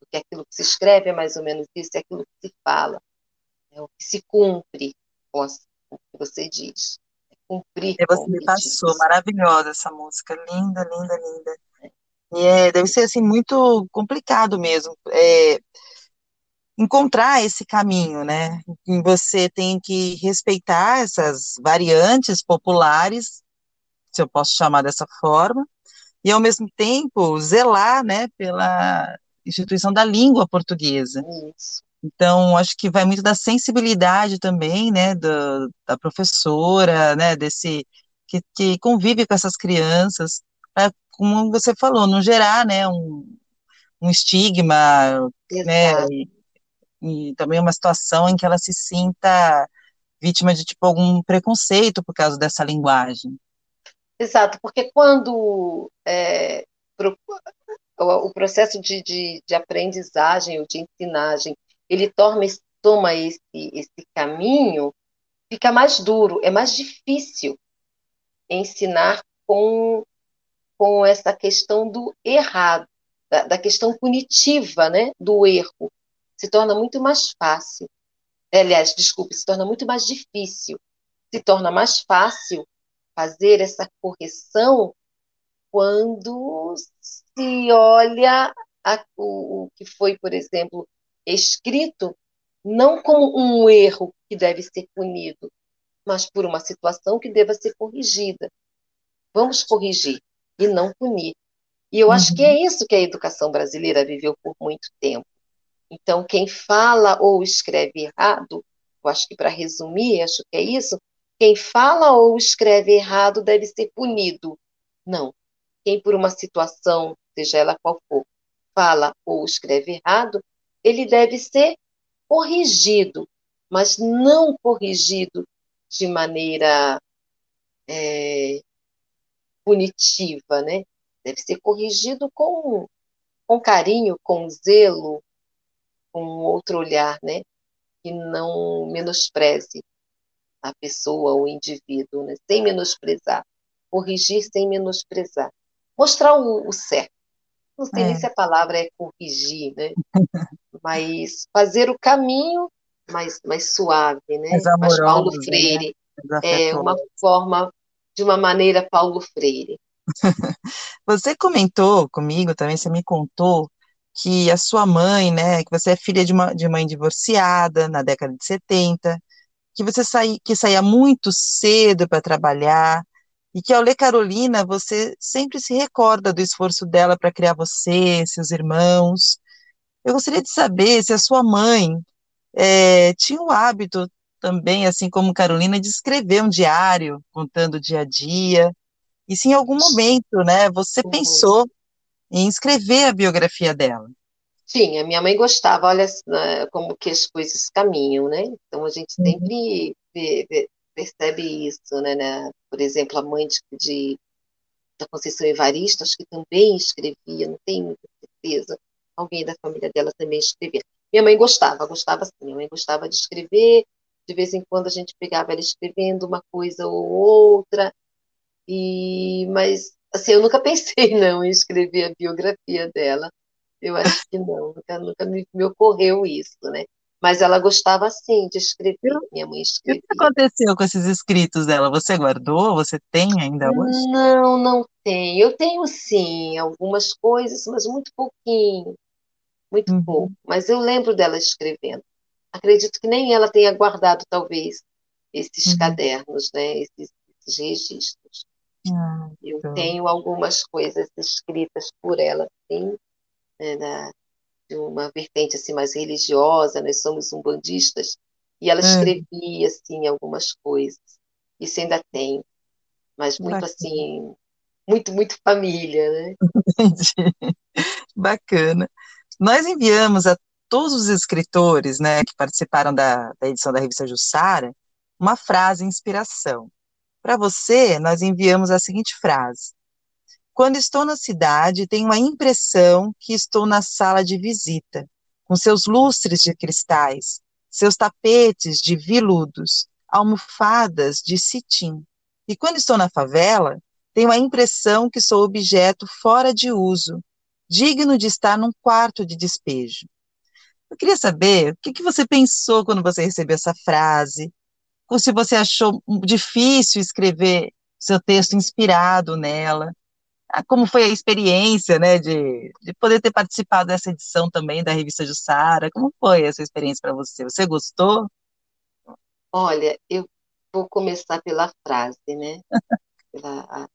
do que aquilo que se escreve, é mais ou menos isso, é aquilo que se fala, é o que se cumpre com as, o que você diz. É cumprir. E você me passou, diz. maravilhosa essa música, linda, linda, linda. É. E é, deve ser assim muito complicado mesmo. É, encontrar esse caminho, né? E você tem que respeitar essas variantes populares, se eu posso chamar dessa forma, e ao mesmo tempo zelar, né, pela instituição da língua portuguesa. Então, acho que vai muito da sensibilidade também, né, do, da professora, né, desse que, que convive com essas crianças, pra, como você falou, não gerar, né, um, um estigma, né, Exato. né, e, e também uma situação em que ela se sinta vítima de tipo algum preconceito por causa dessa linguagem. Exato, porque quando é, pro, o, processo de, de, de aprendizagem ou de ensinagem ele toma, toma esse, esse caminho, fica mais duro, é mais difícil ensinar com, com essa questão do errado, da, da questão punitiva, né, do erro. Se torna muito mais fácil. Aliás, desculpe, se torna muito mais difícil. Se torna mais fácil fazer essa correção quando se olha a, o, o que foi, por exemplo, escrito não como um erro que deve ser punido, mas por uma situação que deva ser corrigida. Vamos corrigir e não punir. E eu acho que é uhum. isso que a educação brasileira viveu por muito tempo. Então, quem fala ou escreve errado, eu acho que para resumir, acho que é isso, quem fala ou escreve errado deve ser punido. Não. Quem por uma situação, seja ela qual for, fala ou escreve errado, ele deve ser corrigido, mas não corrigido de maneira é, punitiva, né? Deve ser corrigido com, com carinho, com zelo, com outro olhar, né? Que não menospreze a pessoa, o indivíduo, né? sem menosprezar. Corrigir sem menosprezar. Mostrar o, o certo. Não sei é. nem se a palavra é corrigir, né? <laughs> mas fazer o caminho mais, mais suave, né? Mais, amoroso, mais Paulo né? Freire. Né? É uma forma, de uma maneira Paulo Freire. <laughs> Você comentou comigo também, você me contou que a sua mãe, né, que você é filha de uma de mãe divorciada na década de 70, que você saí, que saía muito cedo para trabalhar, e que ao ler Carolina, você sempre se recorda do esforço dela para criar você, seus irmãos, eu gostaria de saber se a sua mãe é, tinha o hábito também, assim como Carolina, de escrever um diário contando o dia a dia, e se em algum momento, né, você uhum. pensou em escrever a biografia dela. Sim, a minha mãe gostava, olha né, como que as coisas caminham, né? Então a gente uhum. sempre percebe isso, né, né? Por exemplo, a mãe de, de da Conceição Evaristo, acho que também escrevia, não tenho muita certeza, alguém da família dela também escrevia. Minha mãe gostava, gostava sim, minha mãe gostava de escrever, de vez em quando a gente pegava ela escrevendo uma coisa ou outra, e mas assim, eu nunca <laughs> pensei não em escrever a biografia dela, Eu acho que não, nunca, nunca me, me ocorreu isso, né? Mas ela gostava sim de escrever. Minha mãe escrevia. O que aconteceu com esses escritos dela? Você guardou? Você tem ainda hoje? Não, não tem. Eu tenho sim algumas coisas, mas muito pouquinho, muito Uhum. pouco. Mas eu lembro dela escrevendo. Acredito que nem ela tenha guardado, talvez, esses Uhum. cadernos, né? Esses, esses registros. Ah, Eu então. tenho algumas coisas escritas por ela, sim, né, da- de uma vertente assim mais religiosa, nós somos umbandistas, e ela É, escrevia assim algumas coisas. Isso ainda tem, mas muito bacana. assim, muito, muito família, né? <laughs> Entendi. Bacana. Nós enviamos a todos os escritores, né, que participaram da, da edição da revista Jussara, uma frase inspiração. Para você, nós enviamos a seguinte frase: Quando estou na cidade, tenho a impressão que estou na sala de visita, com seus lustres de cristais, seus tapetes de viludos, almofadas de cetim. E quando estou na favela, tenho a impressão que sou objeto fora de uso, digno de estar num quarto de despejo. Eu queria saber o que, que você pensou quando você recebeu essa frase, se você achou difícil escrever seu texto inspirado nela. Ah, Como foi a experiência, né, de, de poder ter participado dessa edição também da revista Jussara? Como foi essa experiência para você? Você gostou? Olha, eu vou começar pela frase, né? <laughs> Pela- a-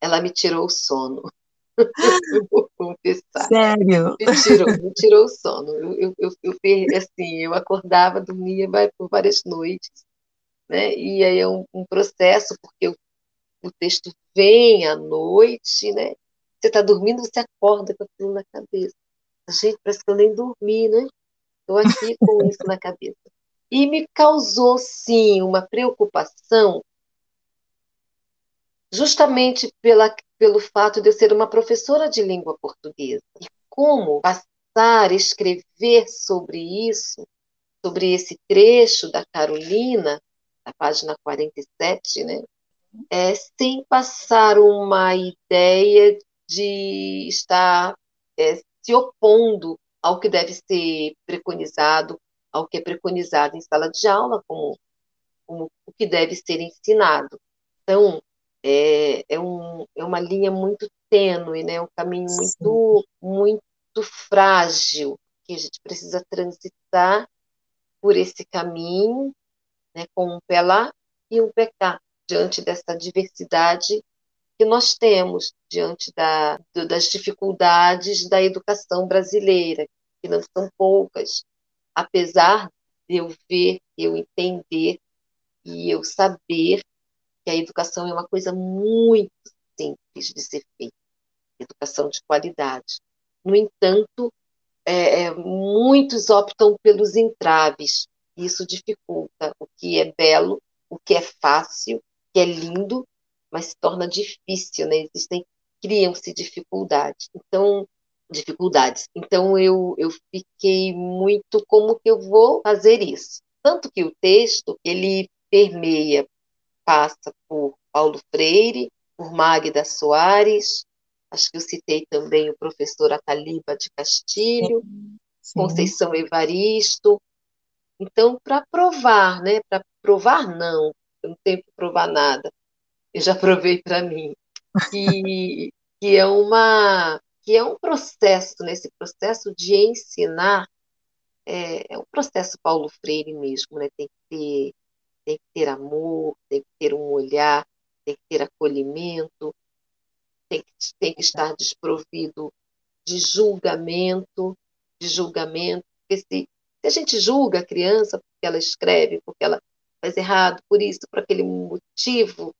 ela me tirou o sono. <laughs> Eu vou confessar. Sério? Me tirou, me tirou o sono. Eu, eu, eu, assim, eu acordava, dormia por várias noites, né? E aí é um, um processo, porque o, o texto vem à noite, né? Você está dormindo, você acorda com aquilo na cabeça. Gente, parece que eu nem dormi, né? Estou aqui <laughs> com isso na cabeça. E me causou, sim, uma preocupação, justamente pela, pelo fato de eu ser uma professora de língua portuguesa. E como passar a escrever sobre isso, sobre esse trecho da Carolina, da página 47, né? É, sem passar uma ideia de estar é, se opondo ao que deve ser preconizado, ao que é preconizado em sala de aula, como, como o que deve ser ensinado. Então, é, é, um, é uma linha muito tênue, né? um caminho muito, muito frágil, que a gente precisa transitar por esse caminho, né? com um pé lá e um pé cá, diante dessa diversidade que nós temos, diante da, das dificuldades da educação brasileira, que não são poucas, apesar de eu ver, eu entender e eu saber que a educação é uma coisa muito simples de ser feita, educação de qualidade. No entanto, é, muitos optam pelos entraves, isso dificulta o que é belo, o que é fácil, o que é lindo, mas se torna difícil, né? Existem, criam-se dificuldades. Então, dificuldades. Então eu, eu fiquei muito como que eu vou fazer isso. Tanto que o texto, ele permeia, passa por Paulo Freire, por Magda Soares, acho que eu citei também o professor Ataliba de Castilho, Sim. Conceição Evaristo. Então, para provar, né? Para provar, não, eu não tenho que provar nada, eu já provei para mim, que, que é uma que é um processo, nesse né? processo de ensinar, é, é, um processo Paulo Freire mesmo, né? tem, que ter, tem que ter amor, tem que ter um olhar, tem que ter acolhimento, tem que, tem que estar desprovido de julgamento, de julgamento, porque se, se a gente julga a criança porque ela escreve, porque ela faz errado, por isso, por aquele motivo,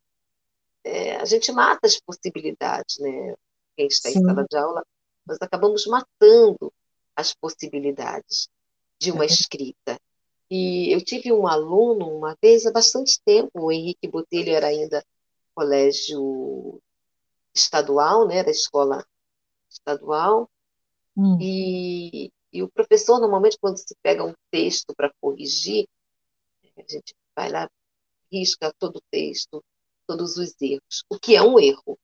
é, a gente mata as possibilidades, né? Quem está Sim. em sala de aula, nós acabamos matando as possibilidades de uma escrita. E eu tive um aluno uma vez há bastante tempo, o Henrique Botelho era ainda colégio estadual, né, da escola estadual, hum. e, e o professor, normalmente, quando se pega um texto para corrigir, a gente vai lá, risca todo o texto, todos os erros, o que é um erro.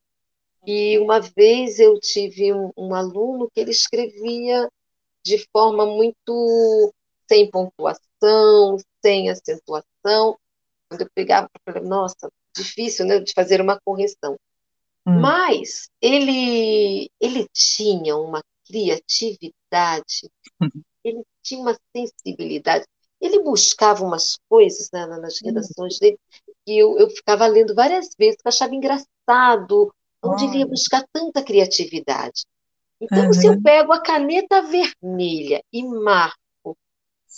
E uma vez eu tive um, um aluno que ele escrevia de forma muito sem pontuação, sem acentuação. Quando eu pegava, eu falei, nossa, difícil né, de fazer uma correção. Hum. Mas ele, ele tinha uma criatividade, ele tinha uma sensibilidade. Ele buscava umas coisas né, nas redações dele que eu, eu ficava lendo várias vezes, que eu achava engraçado, onde ele ia buscar tanta criatividade. Então, uhum. se eu pego a caneta vermelha e marco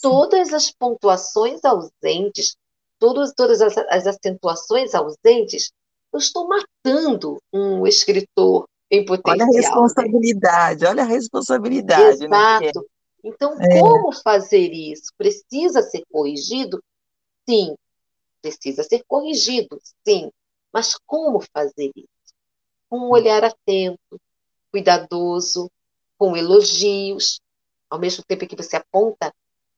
todas as pontuações ausentes, todas, todas as, as acentuações ausentes, eu estou matando um escritor em potencial. Olha a né? responsabilidade, né? olha a responsabilidade. Né? Exato. Né? Então, é. como fazer isso? Precisa ser corrigido? Sim. Precisa ser corrigido, sim. Mas como fazer isso? Com um olhar atento, cuidadoso, com elogios, ao mesmo tempo que você aponta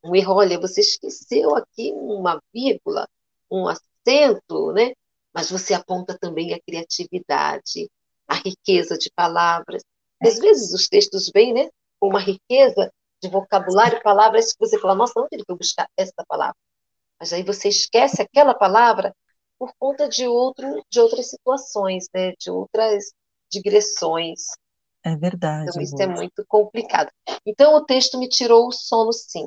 um erro, olha, você esqueceu aqui uma vírgula, um acento, né? Mas você aponta também a criatividade, a riqueza de palavras. Às vezes os textos vêm, né, com uma riqueza de vocabulário, palavras que você fala, nossa, onde ele foi buscar essa palavra? Mas aí você esquece aquela palavra por conta de outro, de outras situações, né, de outras digressões. É verdade. Então isso é muito complicado. Então o texto me tirou o sono, sim.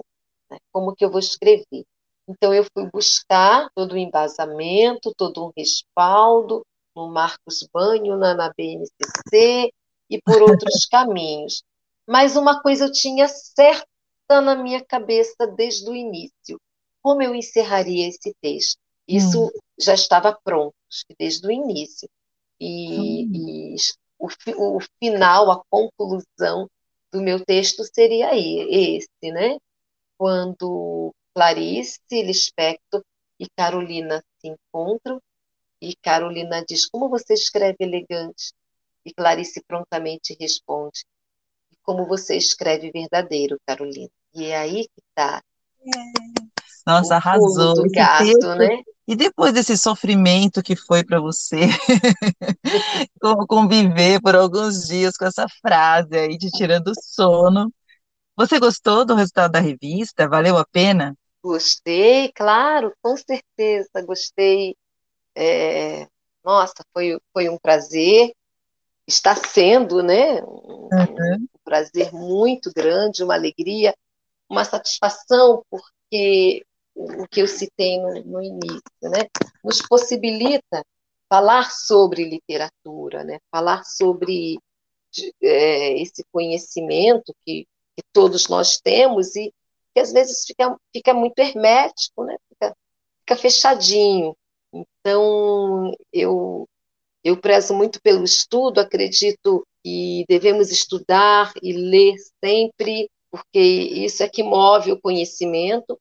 Né? Como que eu vou escrever? Então, eu fui buscar todo o embasamento, todo um respaldo no Marcos Banho, na, na BNCC e por outros <laughs> caminhos. Mas uma coisa eu tinha certa na minha cabeça desde o início: como eu encerraria esse texto. Isso hum. já estava pronto, desde o início. E, hum. e o, o final, a conclusão do meu texto seria aí, esse, né? Quando Clarice Lispector e Carolina se encontram e Carolina diz: Como você escreve elegante? E Clarice prontamente responde: Como você escreve verdadeiro, Carolina? E é aí que está. Nossa, arrasou. Do gato, texto, né? E depois desse sofrimento que foi para você <laughs> conviver por alguns dias com essa frase aí, te tirando o sono, você gostou do resultado da revista? Valeu a pena? Gostei, claro, com certeza, gostei. É, nossa, foi, foi um prazer, está sendo, né? Um, uhum. um prazer muito grande, uma alegria, uma satisfação, porque o que eu citei no, no início, né? Nos possibilita falar sobre literatura, né? Falar sobre é, esse conhecimento que, que todos nós temos e que às vezes fica, fica muito hermético, né? fica, fica fechadinho. Então, eu, eu prezo muito pelo estudo, acredito que devemos estudar e ler sempre, porque isso é que move o conhecimento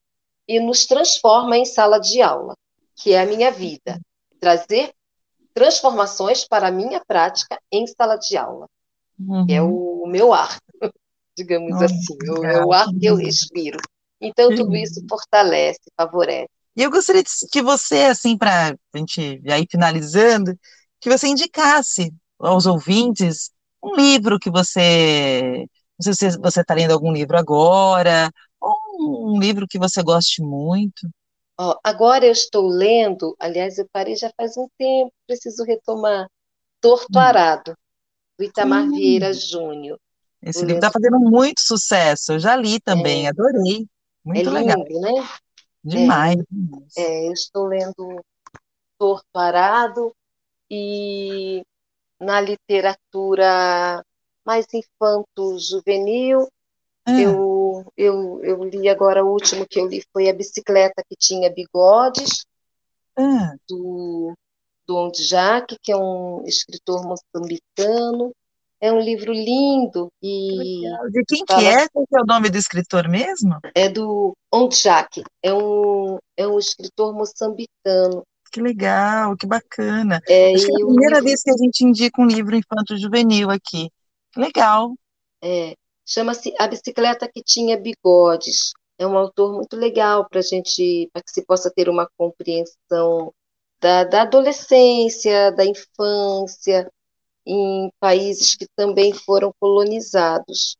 e nos transforma em sala de aula, que é a minha vida. Trazer transformações para a minha prática em sala de aula, uhum. é uhum. o meu ar <laughs> digamos oh, assim, é o ar que eu respiro. Então, tudo isso fortalece, favorece. E eu gostaria que você, assim, para a gente ir finalizando, que você indicasse aos ouvintes um livro que você. Não sei se você está lendo algum livro agora, ou um livro que você goste muito. Oh, agora eu estou lendo, aliás, eu parei já faz um tempo, preciso retomar. Torto hum. Arado, do Itamar hum. Vieira Júnior. Esse livro está fazendo muito sucesso. Eu já li também, é. adorei. Muito é legal. lindo, né? Demais. É, é, eu estou lendo Torto Arado e na literatura mais infanto-juvenil, ah. eu, eu, eu li agora, o último que eu li foi A Bicicleta que Tinha Bigodes, ah. do, do Ondjak, que é um escritor moçambicano. É um livro lindo e. De quem que é? Qual é o nome do escritor mesmo? É do Ondjak. É um, é um escritor moçambicano. Que legal, que bacana. É, Acho que é a primeira livro... vez que a gente indica um livro infanto-juvenil aqui. Legal. É, chama-se A Bicicleta que Tinha Bigodes. É um autor muito legal para a gente, para que se possa ter uma compreensão da, da adolescência, da infância, em países que também foram colonizados.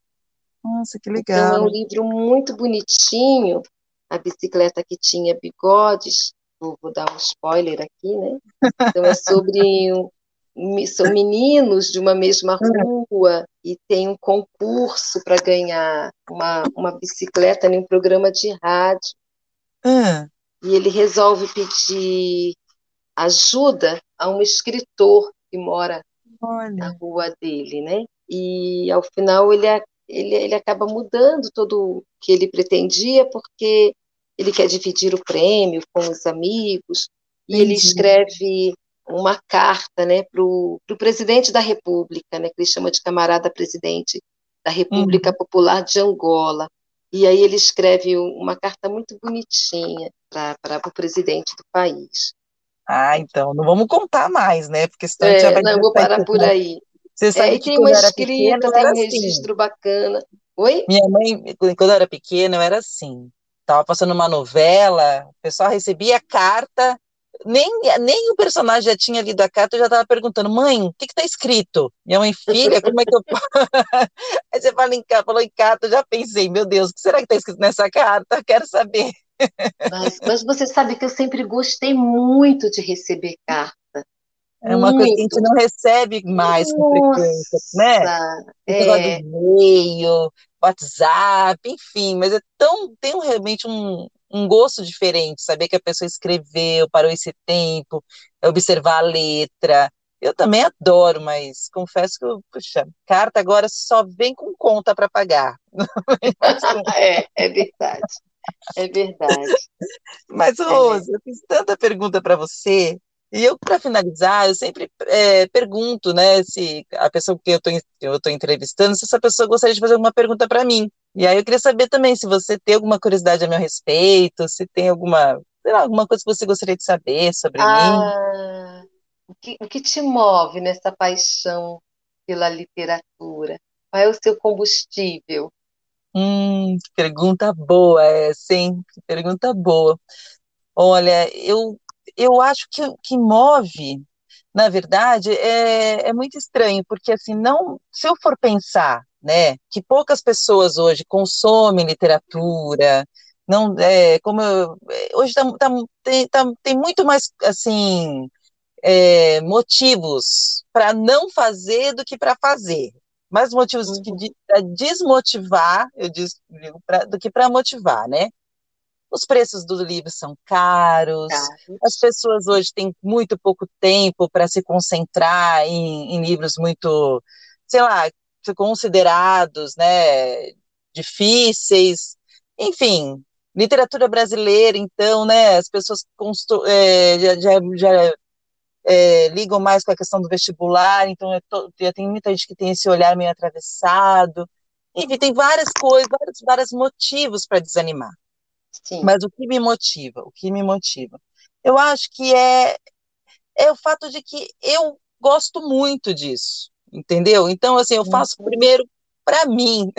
Nossa, que legal. Então, é um livro muito bonitinho. A bicicleta que tinha bigodes, vou, vou dar um spoiler aqui, né? Então, é sobre um, são meninos de uma mesma rua e tem um concurso para ganhar uma, uma bicicleta em um programa de rádio. Hum. E ele resolve pedir ajuda a um escritor que mora Olha. na rua dele, né? E ao final ele, ele, ele acaba mudando todo o que ele pretendia, porque ele quer dividir o prêmio com os amigos, e ele escreve uma carta né, para o presidente da República, né, que ele chama de camarada presidente da República uhum. Popular de Angola. E aí ele escreve uma carta muito bonitinha para o presidente do país. Ah, então, não vamos contar mais, né? Porque senão é, já vai Não, vou parar por aí. Você sabe é, que tem uma escrita, pequena, tem um assim. registro bacana. Oi? Minha mãe, quando eu era pequena, eu era assim. Tava passando uma novela, o pessoal recebia a carta, nem, nem o personagem já tinha lido a carta, eu já estava perguntando, mãe, o que está escrito? Minha mãe, filha, como é que eu. <laughs> Aí você fala em, falou em carta, eu já pensei, meu Deus, o que será que está escrito nessa carta? Quero saber. Mas, mas, você sabe que eu sempre gostei muito de receber carta. É uma muito. coisa que a gente não recebe mais Nossa, com frequência, né? É. e-mail, WhatsApp, enfim, mas é tão, tem realmente um, um gosto diferente, saber que a pessoa escreveu, parou esse tempo, observar a letra. Eu também adoro, mas confesso que, puxa, carta agora só vem com conta para pagar. <laughs> <laughs> é, é verdade. É verdade. <laughs> Mas, é Rose, é. eu fiz tanta pergunta para você, e eu, para finalizar, eu sempre é, pergunto, né, se a pessoa que eu estou entrevistando, se essa pessoa gostaria de fazer alguma pergunta para mim. E aí eu queria saber também se você tem alguma curiosidade a meu respeito, se tem alguma, lá, alguma coisa que você gostaria de saber sobre ah, mim. O que, o que te move nessa paixão pela literatura? Qual é o seu combustível? Hum, que pergunta boa essa? Que pergunta boa. Olha, eu, eu acho que que move, na verdade, é, é muito estranho, porque assim, não, se eu for pensar né? Que poucas pessoas hoje consomem literatura, não é como eu, é, hoje tá, tá, tem, tá, tem muito mais assim é, motivos para não fazer do que para fazer, mais motivos uhum. para desmotivar, eu digo, pra, do que para motivar, né? Os preços do livro são caros, as pessoas hoje têm muito pouco tempo para se concentrar em, em livros muito, sei lá, considerados, né, difíceis, enfim, literatura brasileira, então, né, as pessoas é, já, já, já é, ligam mais com a questão do vestibular, então tô, tem muita gente que tem esse olhar meio atravessado, enfim, tem várias coisas, vários, vários motivos para desanimar. Sim. Mas o que me motiva? O que me motiva? Eu acho que é, é o fato de que eu gosto muito disso entendeu? Então, assim, eu faço uhum. primeiro para mim.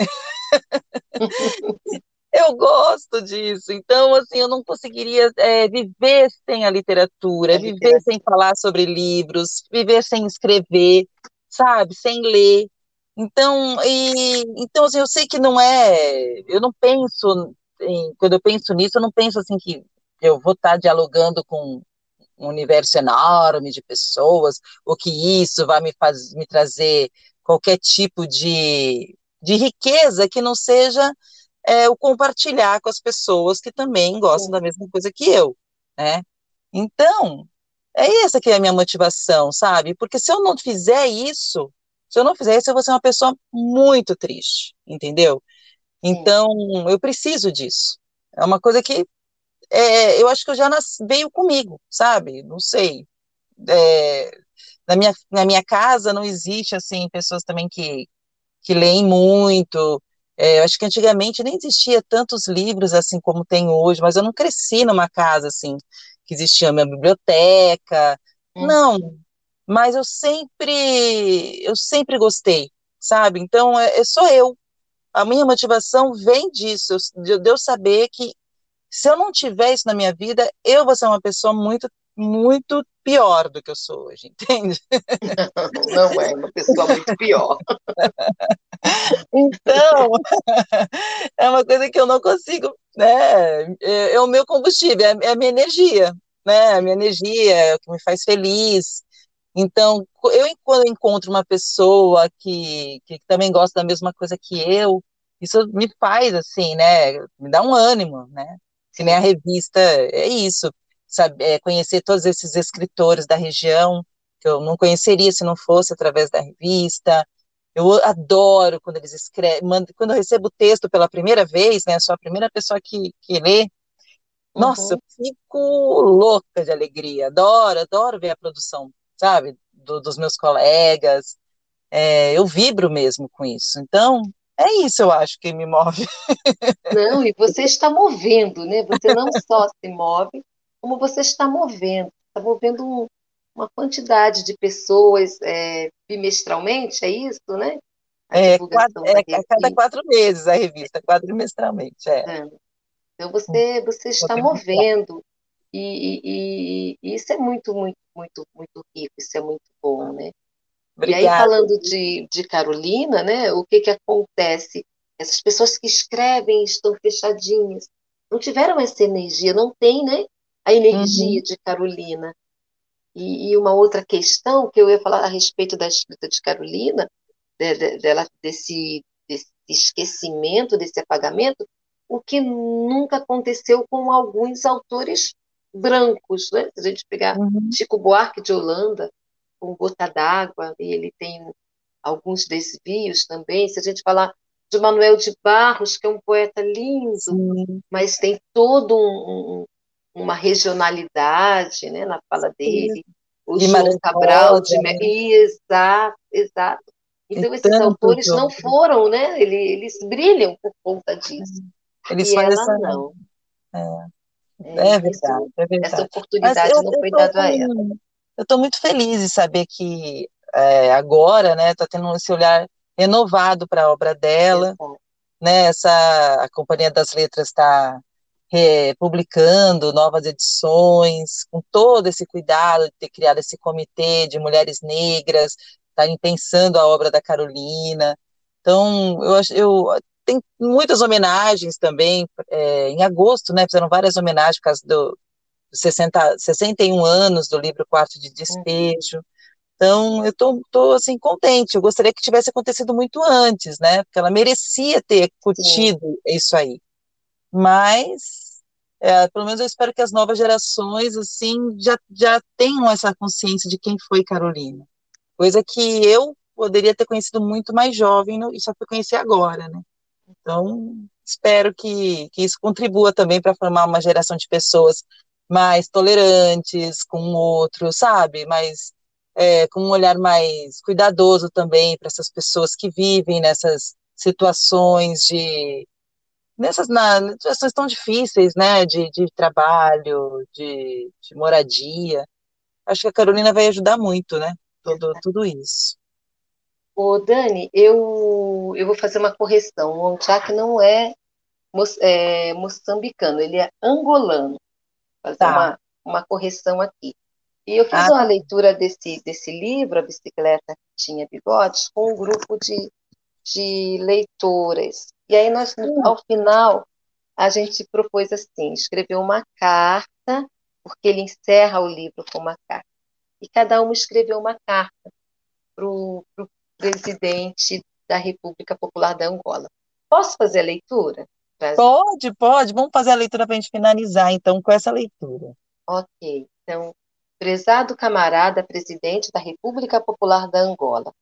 <laughs> eu gosto disso. Então, assim, eu não conseguiria é, viver sem a literatura, é viver sem falar sobre livros, viver sem escrever, sabe? Sem ler. Então, e, então assim, eu sei que não é. Eu não penso. Em, quando eu penso nisso, eu não penso assim que eu vou estar dialogando com um universo enorme de pessoas, ou que isso vai me, faz, me trazer qualquer tipo de, de riqueza que não seja é, o compartilhar com as pessoas que também gostam da mesma coisa que eu, né? Então, é essa que é a minha motivação, sabe? Porque se eu não fizer isso, se eu não fizer isso, eu vou ser uma pessoa muito triste, entendeu? Então, eu preciso disso. É uma coisa que é, eu acho que eu já nas, veio comigo, sabe? Não sei. É, na, minha, na minha casa não existe, assim, pessoas também que, que leem muito. É, eu acho que antigamente nem existia tantos livros assim como tem hoje, mas eu não cresci numa casa assim, que existia uma biblioteca. Hum. Não, mas eu sempre, eu sempre gostei, sabe? Então, é, é sou eu. A minha motivação vem disso, de eu saber que se eu não tiver isso na minha vida, eu vou ser uma pessoa muito, muito pior do que eu sou hoje, entende? Não, <laughs> não é uma pessoa muito pior. Então, <laughs> é uma coisa que eu não consigo, né? É, é o meu combustível, é, é a minha energia, né? A minha energia é o que me faz feliz. Então, eu quando encontro uma pessoa que, que também gosta da mesma coisa que eu, isso me faz assim, né? Me dá um ânimo, né? Que nem a revista, é isso, É conhecer todos esses escritores da região que eu não conheceria se não fosse através da revista. Eu adoro quando eles escrevem, quando eu recebo o texto pela primeira vez, né? Sou a primeira pessoa que, que lê. Nossa, uhum. eu fico louca de alegria. Adoro, adoro ver a produção, sabe? Do, dos meus colegas. É, eu vibro mesmo com isso. Então, é isso, eu acho, que me move. <laughs> Não, e você está movendo, né? Você não só se move, como você está movendo. Está movendo um, uma quantidade de pessoas é, bimestralmente, é isso, né? é, quatro, é a cada quatro meses a revista, quadrimestralmente. É. é. Então você, você está movendo. E, e, e, isso é muito, muito, muito, muito rico, isso é muito bom, né? Obrigada. E aí, falando de, de Carolina, né, o que, que acontece? Essas pessoas que escrevem estão fechadinhas, não tiveram essa energia, não tem né, a energia uhum. de Carolina. E, e, uma outra questão que eu ia falar a respeito da escrita de Carolina, de, de, dela, desse, desse esquecimento, desse apagamento, o que nunca aconteceu com alguns autores brancos. Né? Se a gente pegar uhum. Chico Buarque de Holanda, com Gota d'Água, e ele tem alguns desvios também. Se a gente falar de Manuel de Barros, que é um poeta lindo, Sim. mas tem todo um, um, uma regionalidade né, na fala dele. Sim. O de João Cabral, de... Né? exato, exato. Então, esses autores não foram, né? Eles, eles brilham por conta disso. Eles e ela essa... não. É. É, é, verdade, é verdade. Essa oportunidade eu, não foi dada a ela eu estou muito feliz de saber que é, agora, né, está tendo esse olhar renovado para a obra dela, né, essa, a Companhia das Letras está publicando novas edições, com todo esse cuidado de ter criado esse comitê de mulheres negras, estarem tá pensando a obra da Carolina. Então, eu acho, eu tem muitas homenagens também, é, em agosto, né, fizeram várias homenagens por causa do, 60, 61 anos do livro Quarto de Despejo. Então, eu tô, tô, assim, contente. Eu gostaria que tivesse acontecido muito antes, né? Porque ela merecia ter curtido Sim. isso aí. Mas, é, pelo menos eu espero que as novas gerações, assim, já, já tenham essa consciência de quem foi Carolina. Coisa que eu poderia ter conhecido muito mais jovem e só fui conhecer agora, né? Então, espero que, que isso contribua também para formar uma geração de pessoas mais tolerantes com o outro, sabe? Mais é, com um olhar mais cuidadoso também para essas pessoas que vivem nessas situações de nessas na, situações tão difíceis, né? De, de trabalho, de, de moradia. Acho que a Carolina vai ajudar muito, né? Tudo, tudo isso. Ô, Dani, eu, eu vou fazer uma correção. O Onchak não é, é moçambicano, ele é angolano fazer tá. uma, uma correção aqui. E eu fiz ah, uma leitura desse, desse livro, A Bicicleta que Tinha Bigodes, com um grupo de, de leitoras. E aí, nós, ao final, a gente propôs assim, escrever uma carta, porque ele encerra o livro com uma carta. E cada uma escreveu uma carta para o presidente da República Popular da Angola. Posso fazer a leitura? Pode, pode. Vamos fazer a leitura para a gente finalizar, então, com essa leitura. Ok. Então, prezado camarada presidente da República Popular da Angola,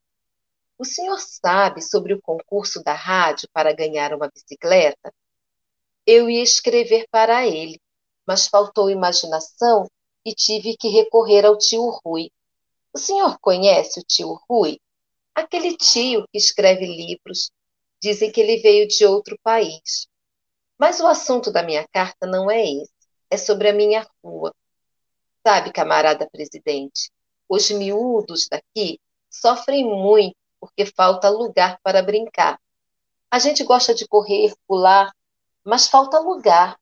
o senhor sabe sobre o concurso da rádio para ganhar uma bicicleta? Eu ia escrever para ele, mas faltou imaginação e tive que recorrer ao tio Rui. O senhor conhece o tio Rui? Aquele tio que escreve livros. Dizem que ele veio de outro país. Mas o assunto da minha carta não é esse, é sobre a minha rua. Sabe, camarada presidente, os miúdos daqui sofrem muito porque falta lugar para brincar. A gente gosta de correr, pular, mas falta lugar.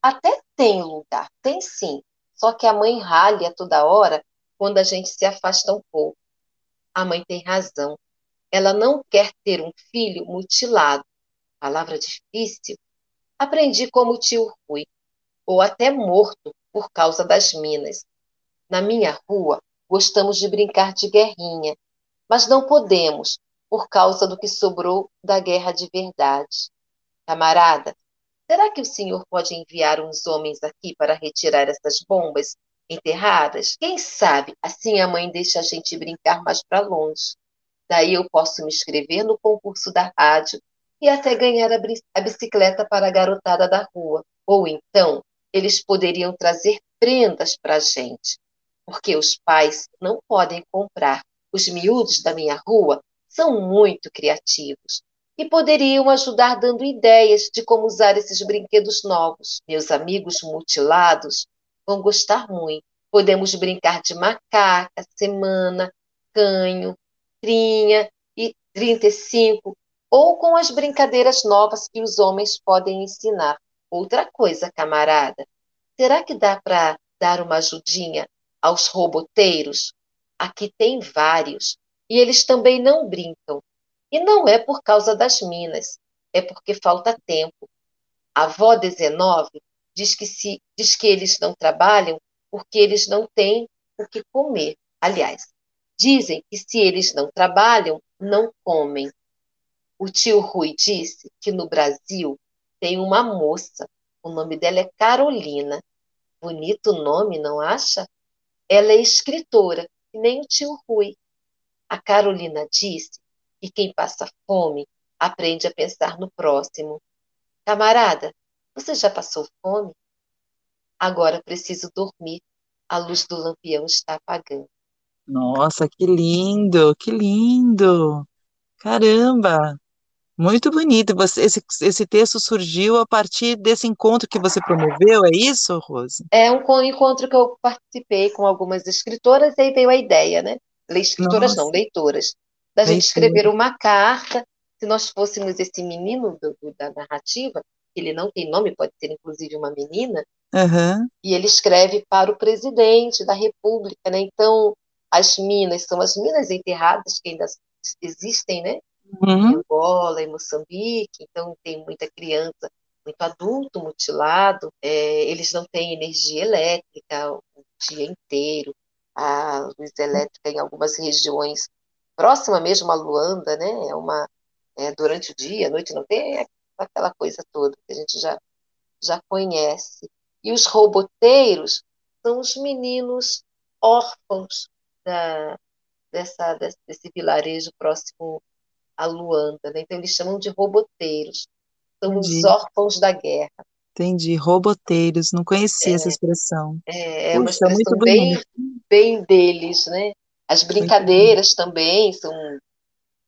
Até tem lugar, tem sim, Só que a mãe ralha toda hora quando a gente se afasta um pouco. A mãe tem razão. Ela não quer ter um filho mutilado. Palavra difícil. Aprendi como tio Rui, ou até morto por causa das minas. Na minha rua, gostamos de brincar de guerrinha, mas não podemos, por causa do que sobrou da guerra de verdade. Camarada, será que o senhor pode enviar uns homens aqui para retirar essas bombas enterradas? Quem sabe assim a mãe deixa a gente brincar mais para longe. Daí eu posso me inscrever no concurso da rádio e até ganhar a bicicleta para a garotada da rua. Ou então, eles poderiam trazer prendas para a gente, porque os pais não podem comprar. Os miúdos da minha rua são muito criativos e poderiam ajudar dando ideias de como usar esses brinquedos novos. Meus amigos mutilados vão gostar muito. Podemos brincar de macaca, semana, canho, trinha e 35, ou com as brincadeiras novas que os homens podem ensinar. Outra coisa, camarada, será que dá para dar uma ajudinha aos roboteiros? Aqui tem vários, e eles também não brincam. E não é por causa das minas, é porque falta tempo. A avó 19 diz que, se, diz que eles não trabalham porque eles não têm o que comer. Aliás, dizem que se eles não trabalham, não comem. O tio Rui disse que no Brasil tem uma moça, o nome dela é Carolina. Bonito nome, não acha? Ela é escritora, nem o tio Rui. A Carolina disse que quem passa fome aprende a pensar no próximo. Camarada, você já passou fome? Agora preciso dormir. A luz do lampião está apagando. Nossa, que lindo, que lindo! Caramba! Muito bonito. Você, esse, esse texto surgiu a partir desse encontro que você promoveu, é isso, Rose? É um encontro que eu participei com algumas escritoras e aí veio a ideia, né? Escritoras Nossa. não, leitoras. Da gente escrever uma carta. Se nós fôssemos esse menino do, do, da narrativa, ele não tem nome, pode ser inclusive uma menina, uhum. e ele escreve para o presidente da República, né? Então, as minas são as minas enterradas que ainda existem, né? Uhum. Em Angola, em Moçambique, então tem muita criança, muito adulto mutilado, é, eles não têm energia elétrica o dia inteiro, a luz elétrica em algumas regiões, próxima mesmo a Luanda, né? É uma é, durante o dia, à noite não tem aquela coisa toda que a gente já já conhece. E os roboteiros são os meninos órfãos da, dessa, desse, vilarejo próximo a Luanda. Né? Então, eles chamam de roboteiros. São Entendi. os órfãos da guerra. Entendi, roboteiros, não conhecia é, essa expressão. É, é uma expressão bem, bem deles, né? As brincadeiras também são,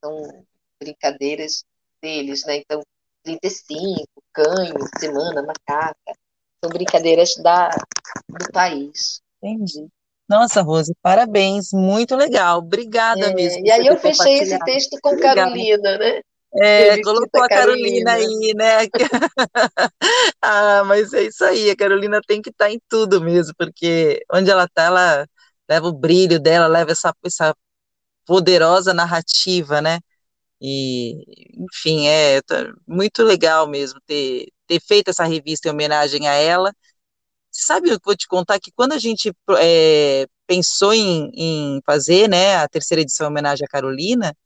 são brincadeiras deles, né? Então, 35, canho, semana, macaca, são brincadeiras da, do país. Entendi. Nossa, Rose, parabéns, muito legal. Obrigada é, mesmo. E aí eu fechei esse texto com Obrigada. Carolina, né? É, colocou a Carolina, Carolina aí, né? <laughs> ah, mas é isso aí, a Carolina tem que estar tá em tudo mesmo, porque onde ela está, ela leva o brilho dela, leva essa, essa poderosa narrativa, né? E, enfim, é muito legal mesmo ter, ter feito essa revista em homenagem a ela Sabe o que eu vou te contar? Que quando a gente é, pensou em, em, fazer né, a terceira edição em homenagem à Carolina,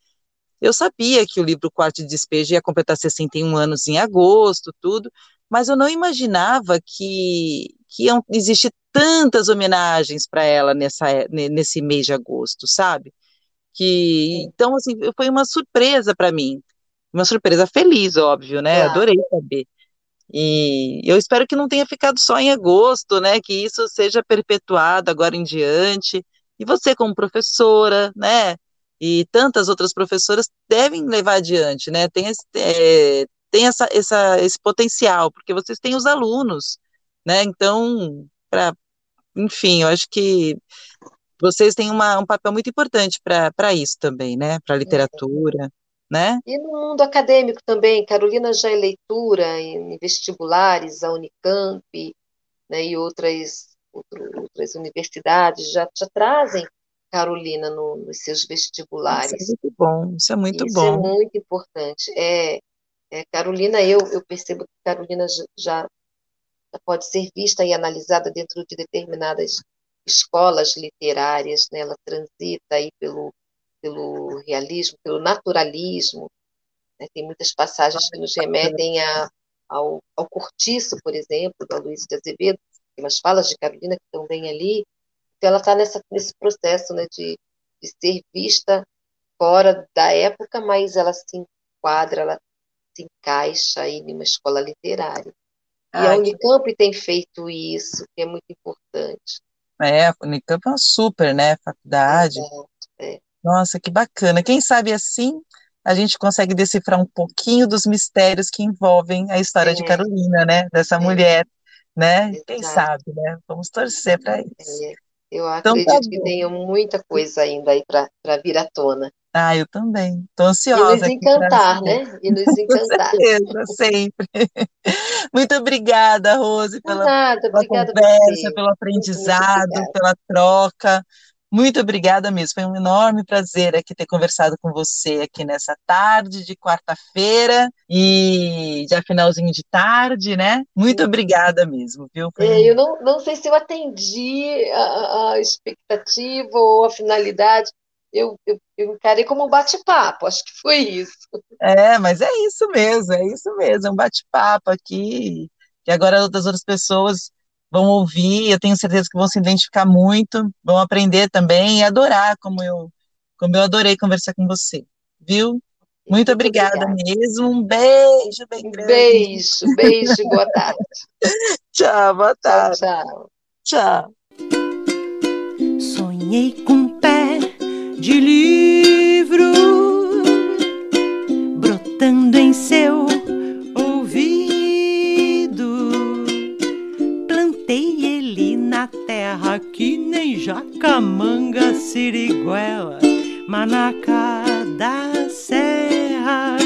eu sabia que o livro Quarto de Despejo ia completar 61 anos em agosto, tudo, mas eu não imaginava que, que iam existir tantas homenagens para ela nessa, nesse mês de agosto, sabe? Que, então, assim, foi uma surpresa para mim, uma surpresa feliz, óbvio, né? Claro. Adorei saber. E eu espero que não tenha ficado só em agosto, né? Que isso seja perpetuado agora em diante. E você, como professora, né? E tantas outras professoras devem levar adiante, né? Tem, esse, é, tem essa, essa, esse potencial, porque vocês têm os alunos, né? Então, para, enfim, eu acho que vocês têm uma, um papel muito importante para isso também, né? Para a literatura né? E no mundo acadêmico também, Carolina já é leitura em vestibulares, a Unicamp, né, e outras outras universidades já, já trazem Carolina no, nos seus vestibulares. Isso é muito bom, isso é muito isso bom. Isso é muito importante. É, é, Carolina, eu, eu percebo que Carolina já, já pode ser vista e analisada dentro de determinadas escolas literárias, né? ela transita aí pelo, pelo realismo, pelo naturalismo, né? tem muitas passagens que nos remetem a, ao, ao Cortiço, por exemplo, da Luiz de Azevedo, tem umas falas de Carolina que estão bem ali, então ela está nesse processo né, de, de ser vista fora da época, mas ela se enquadra, ela se encaixa aí numa escola literária. E Ai, a Unicamp que... tem feito isso, que é muito importante. É, a Unicamp é uma super, né, faculdade. É, é. Nossa, que bacana. Quem sabe assim a gente consegue decifrar um pouquinho dos mistérios que envolvem a história é. de Carolina, né, dessa é. mulher, né? Exato. Quem sabe, né? Vamos torcer para isso. É. Eu acredito então, tá que tem muita coisa ainda aí para vir à tona. Ah, eu também. Estou ansiosa. E nos encantar, né? E nos <laughs> encantar. Com certeza, sempre. <laughs> Muito obrigada, Rose, pela, Nada, pela conversa, pelo aprendizado, pela troca. Muito obrigada mesmo. Foi um enorme prazer aqui ter conversado com você aqui nessa tarde de quarta-feira e já finalzinho de tarde, né? Muito Sim. obrigada mesmo, viu? Foi... É, eu não, não sei se eu atendi a, a expectativa ou a finalidade, eu, eu, eu encarei como um bate-papo, acho que foi isso. É, mas é isso mesmo, é isso mesmo, é um bate-papo aqui, que agora outras outras pessoas vão ouvir, eu tenho certeza que vão se identificar muito, vão aprender também e adorar, como eu, como eu adorei conversar com você, viu? Muito, muito obrigada, obrigada, mesmo, um beijo bem grande. Beijo, beijo, boa tarde. <laughs> tchau, boa tarde. Tchau, tchau. Tchau. Sonhei com pé de livro brotando em seu Deitei ele na terra que nem jacamanga, siriguela, manacá da serra.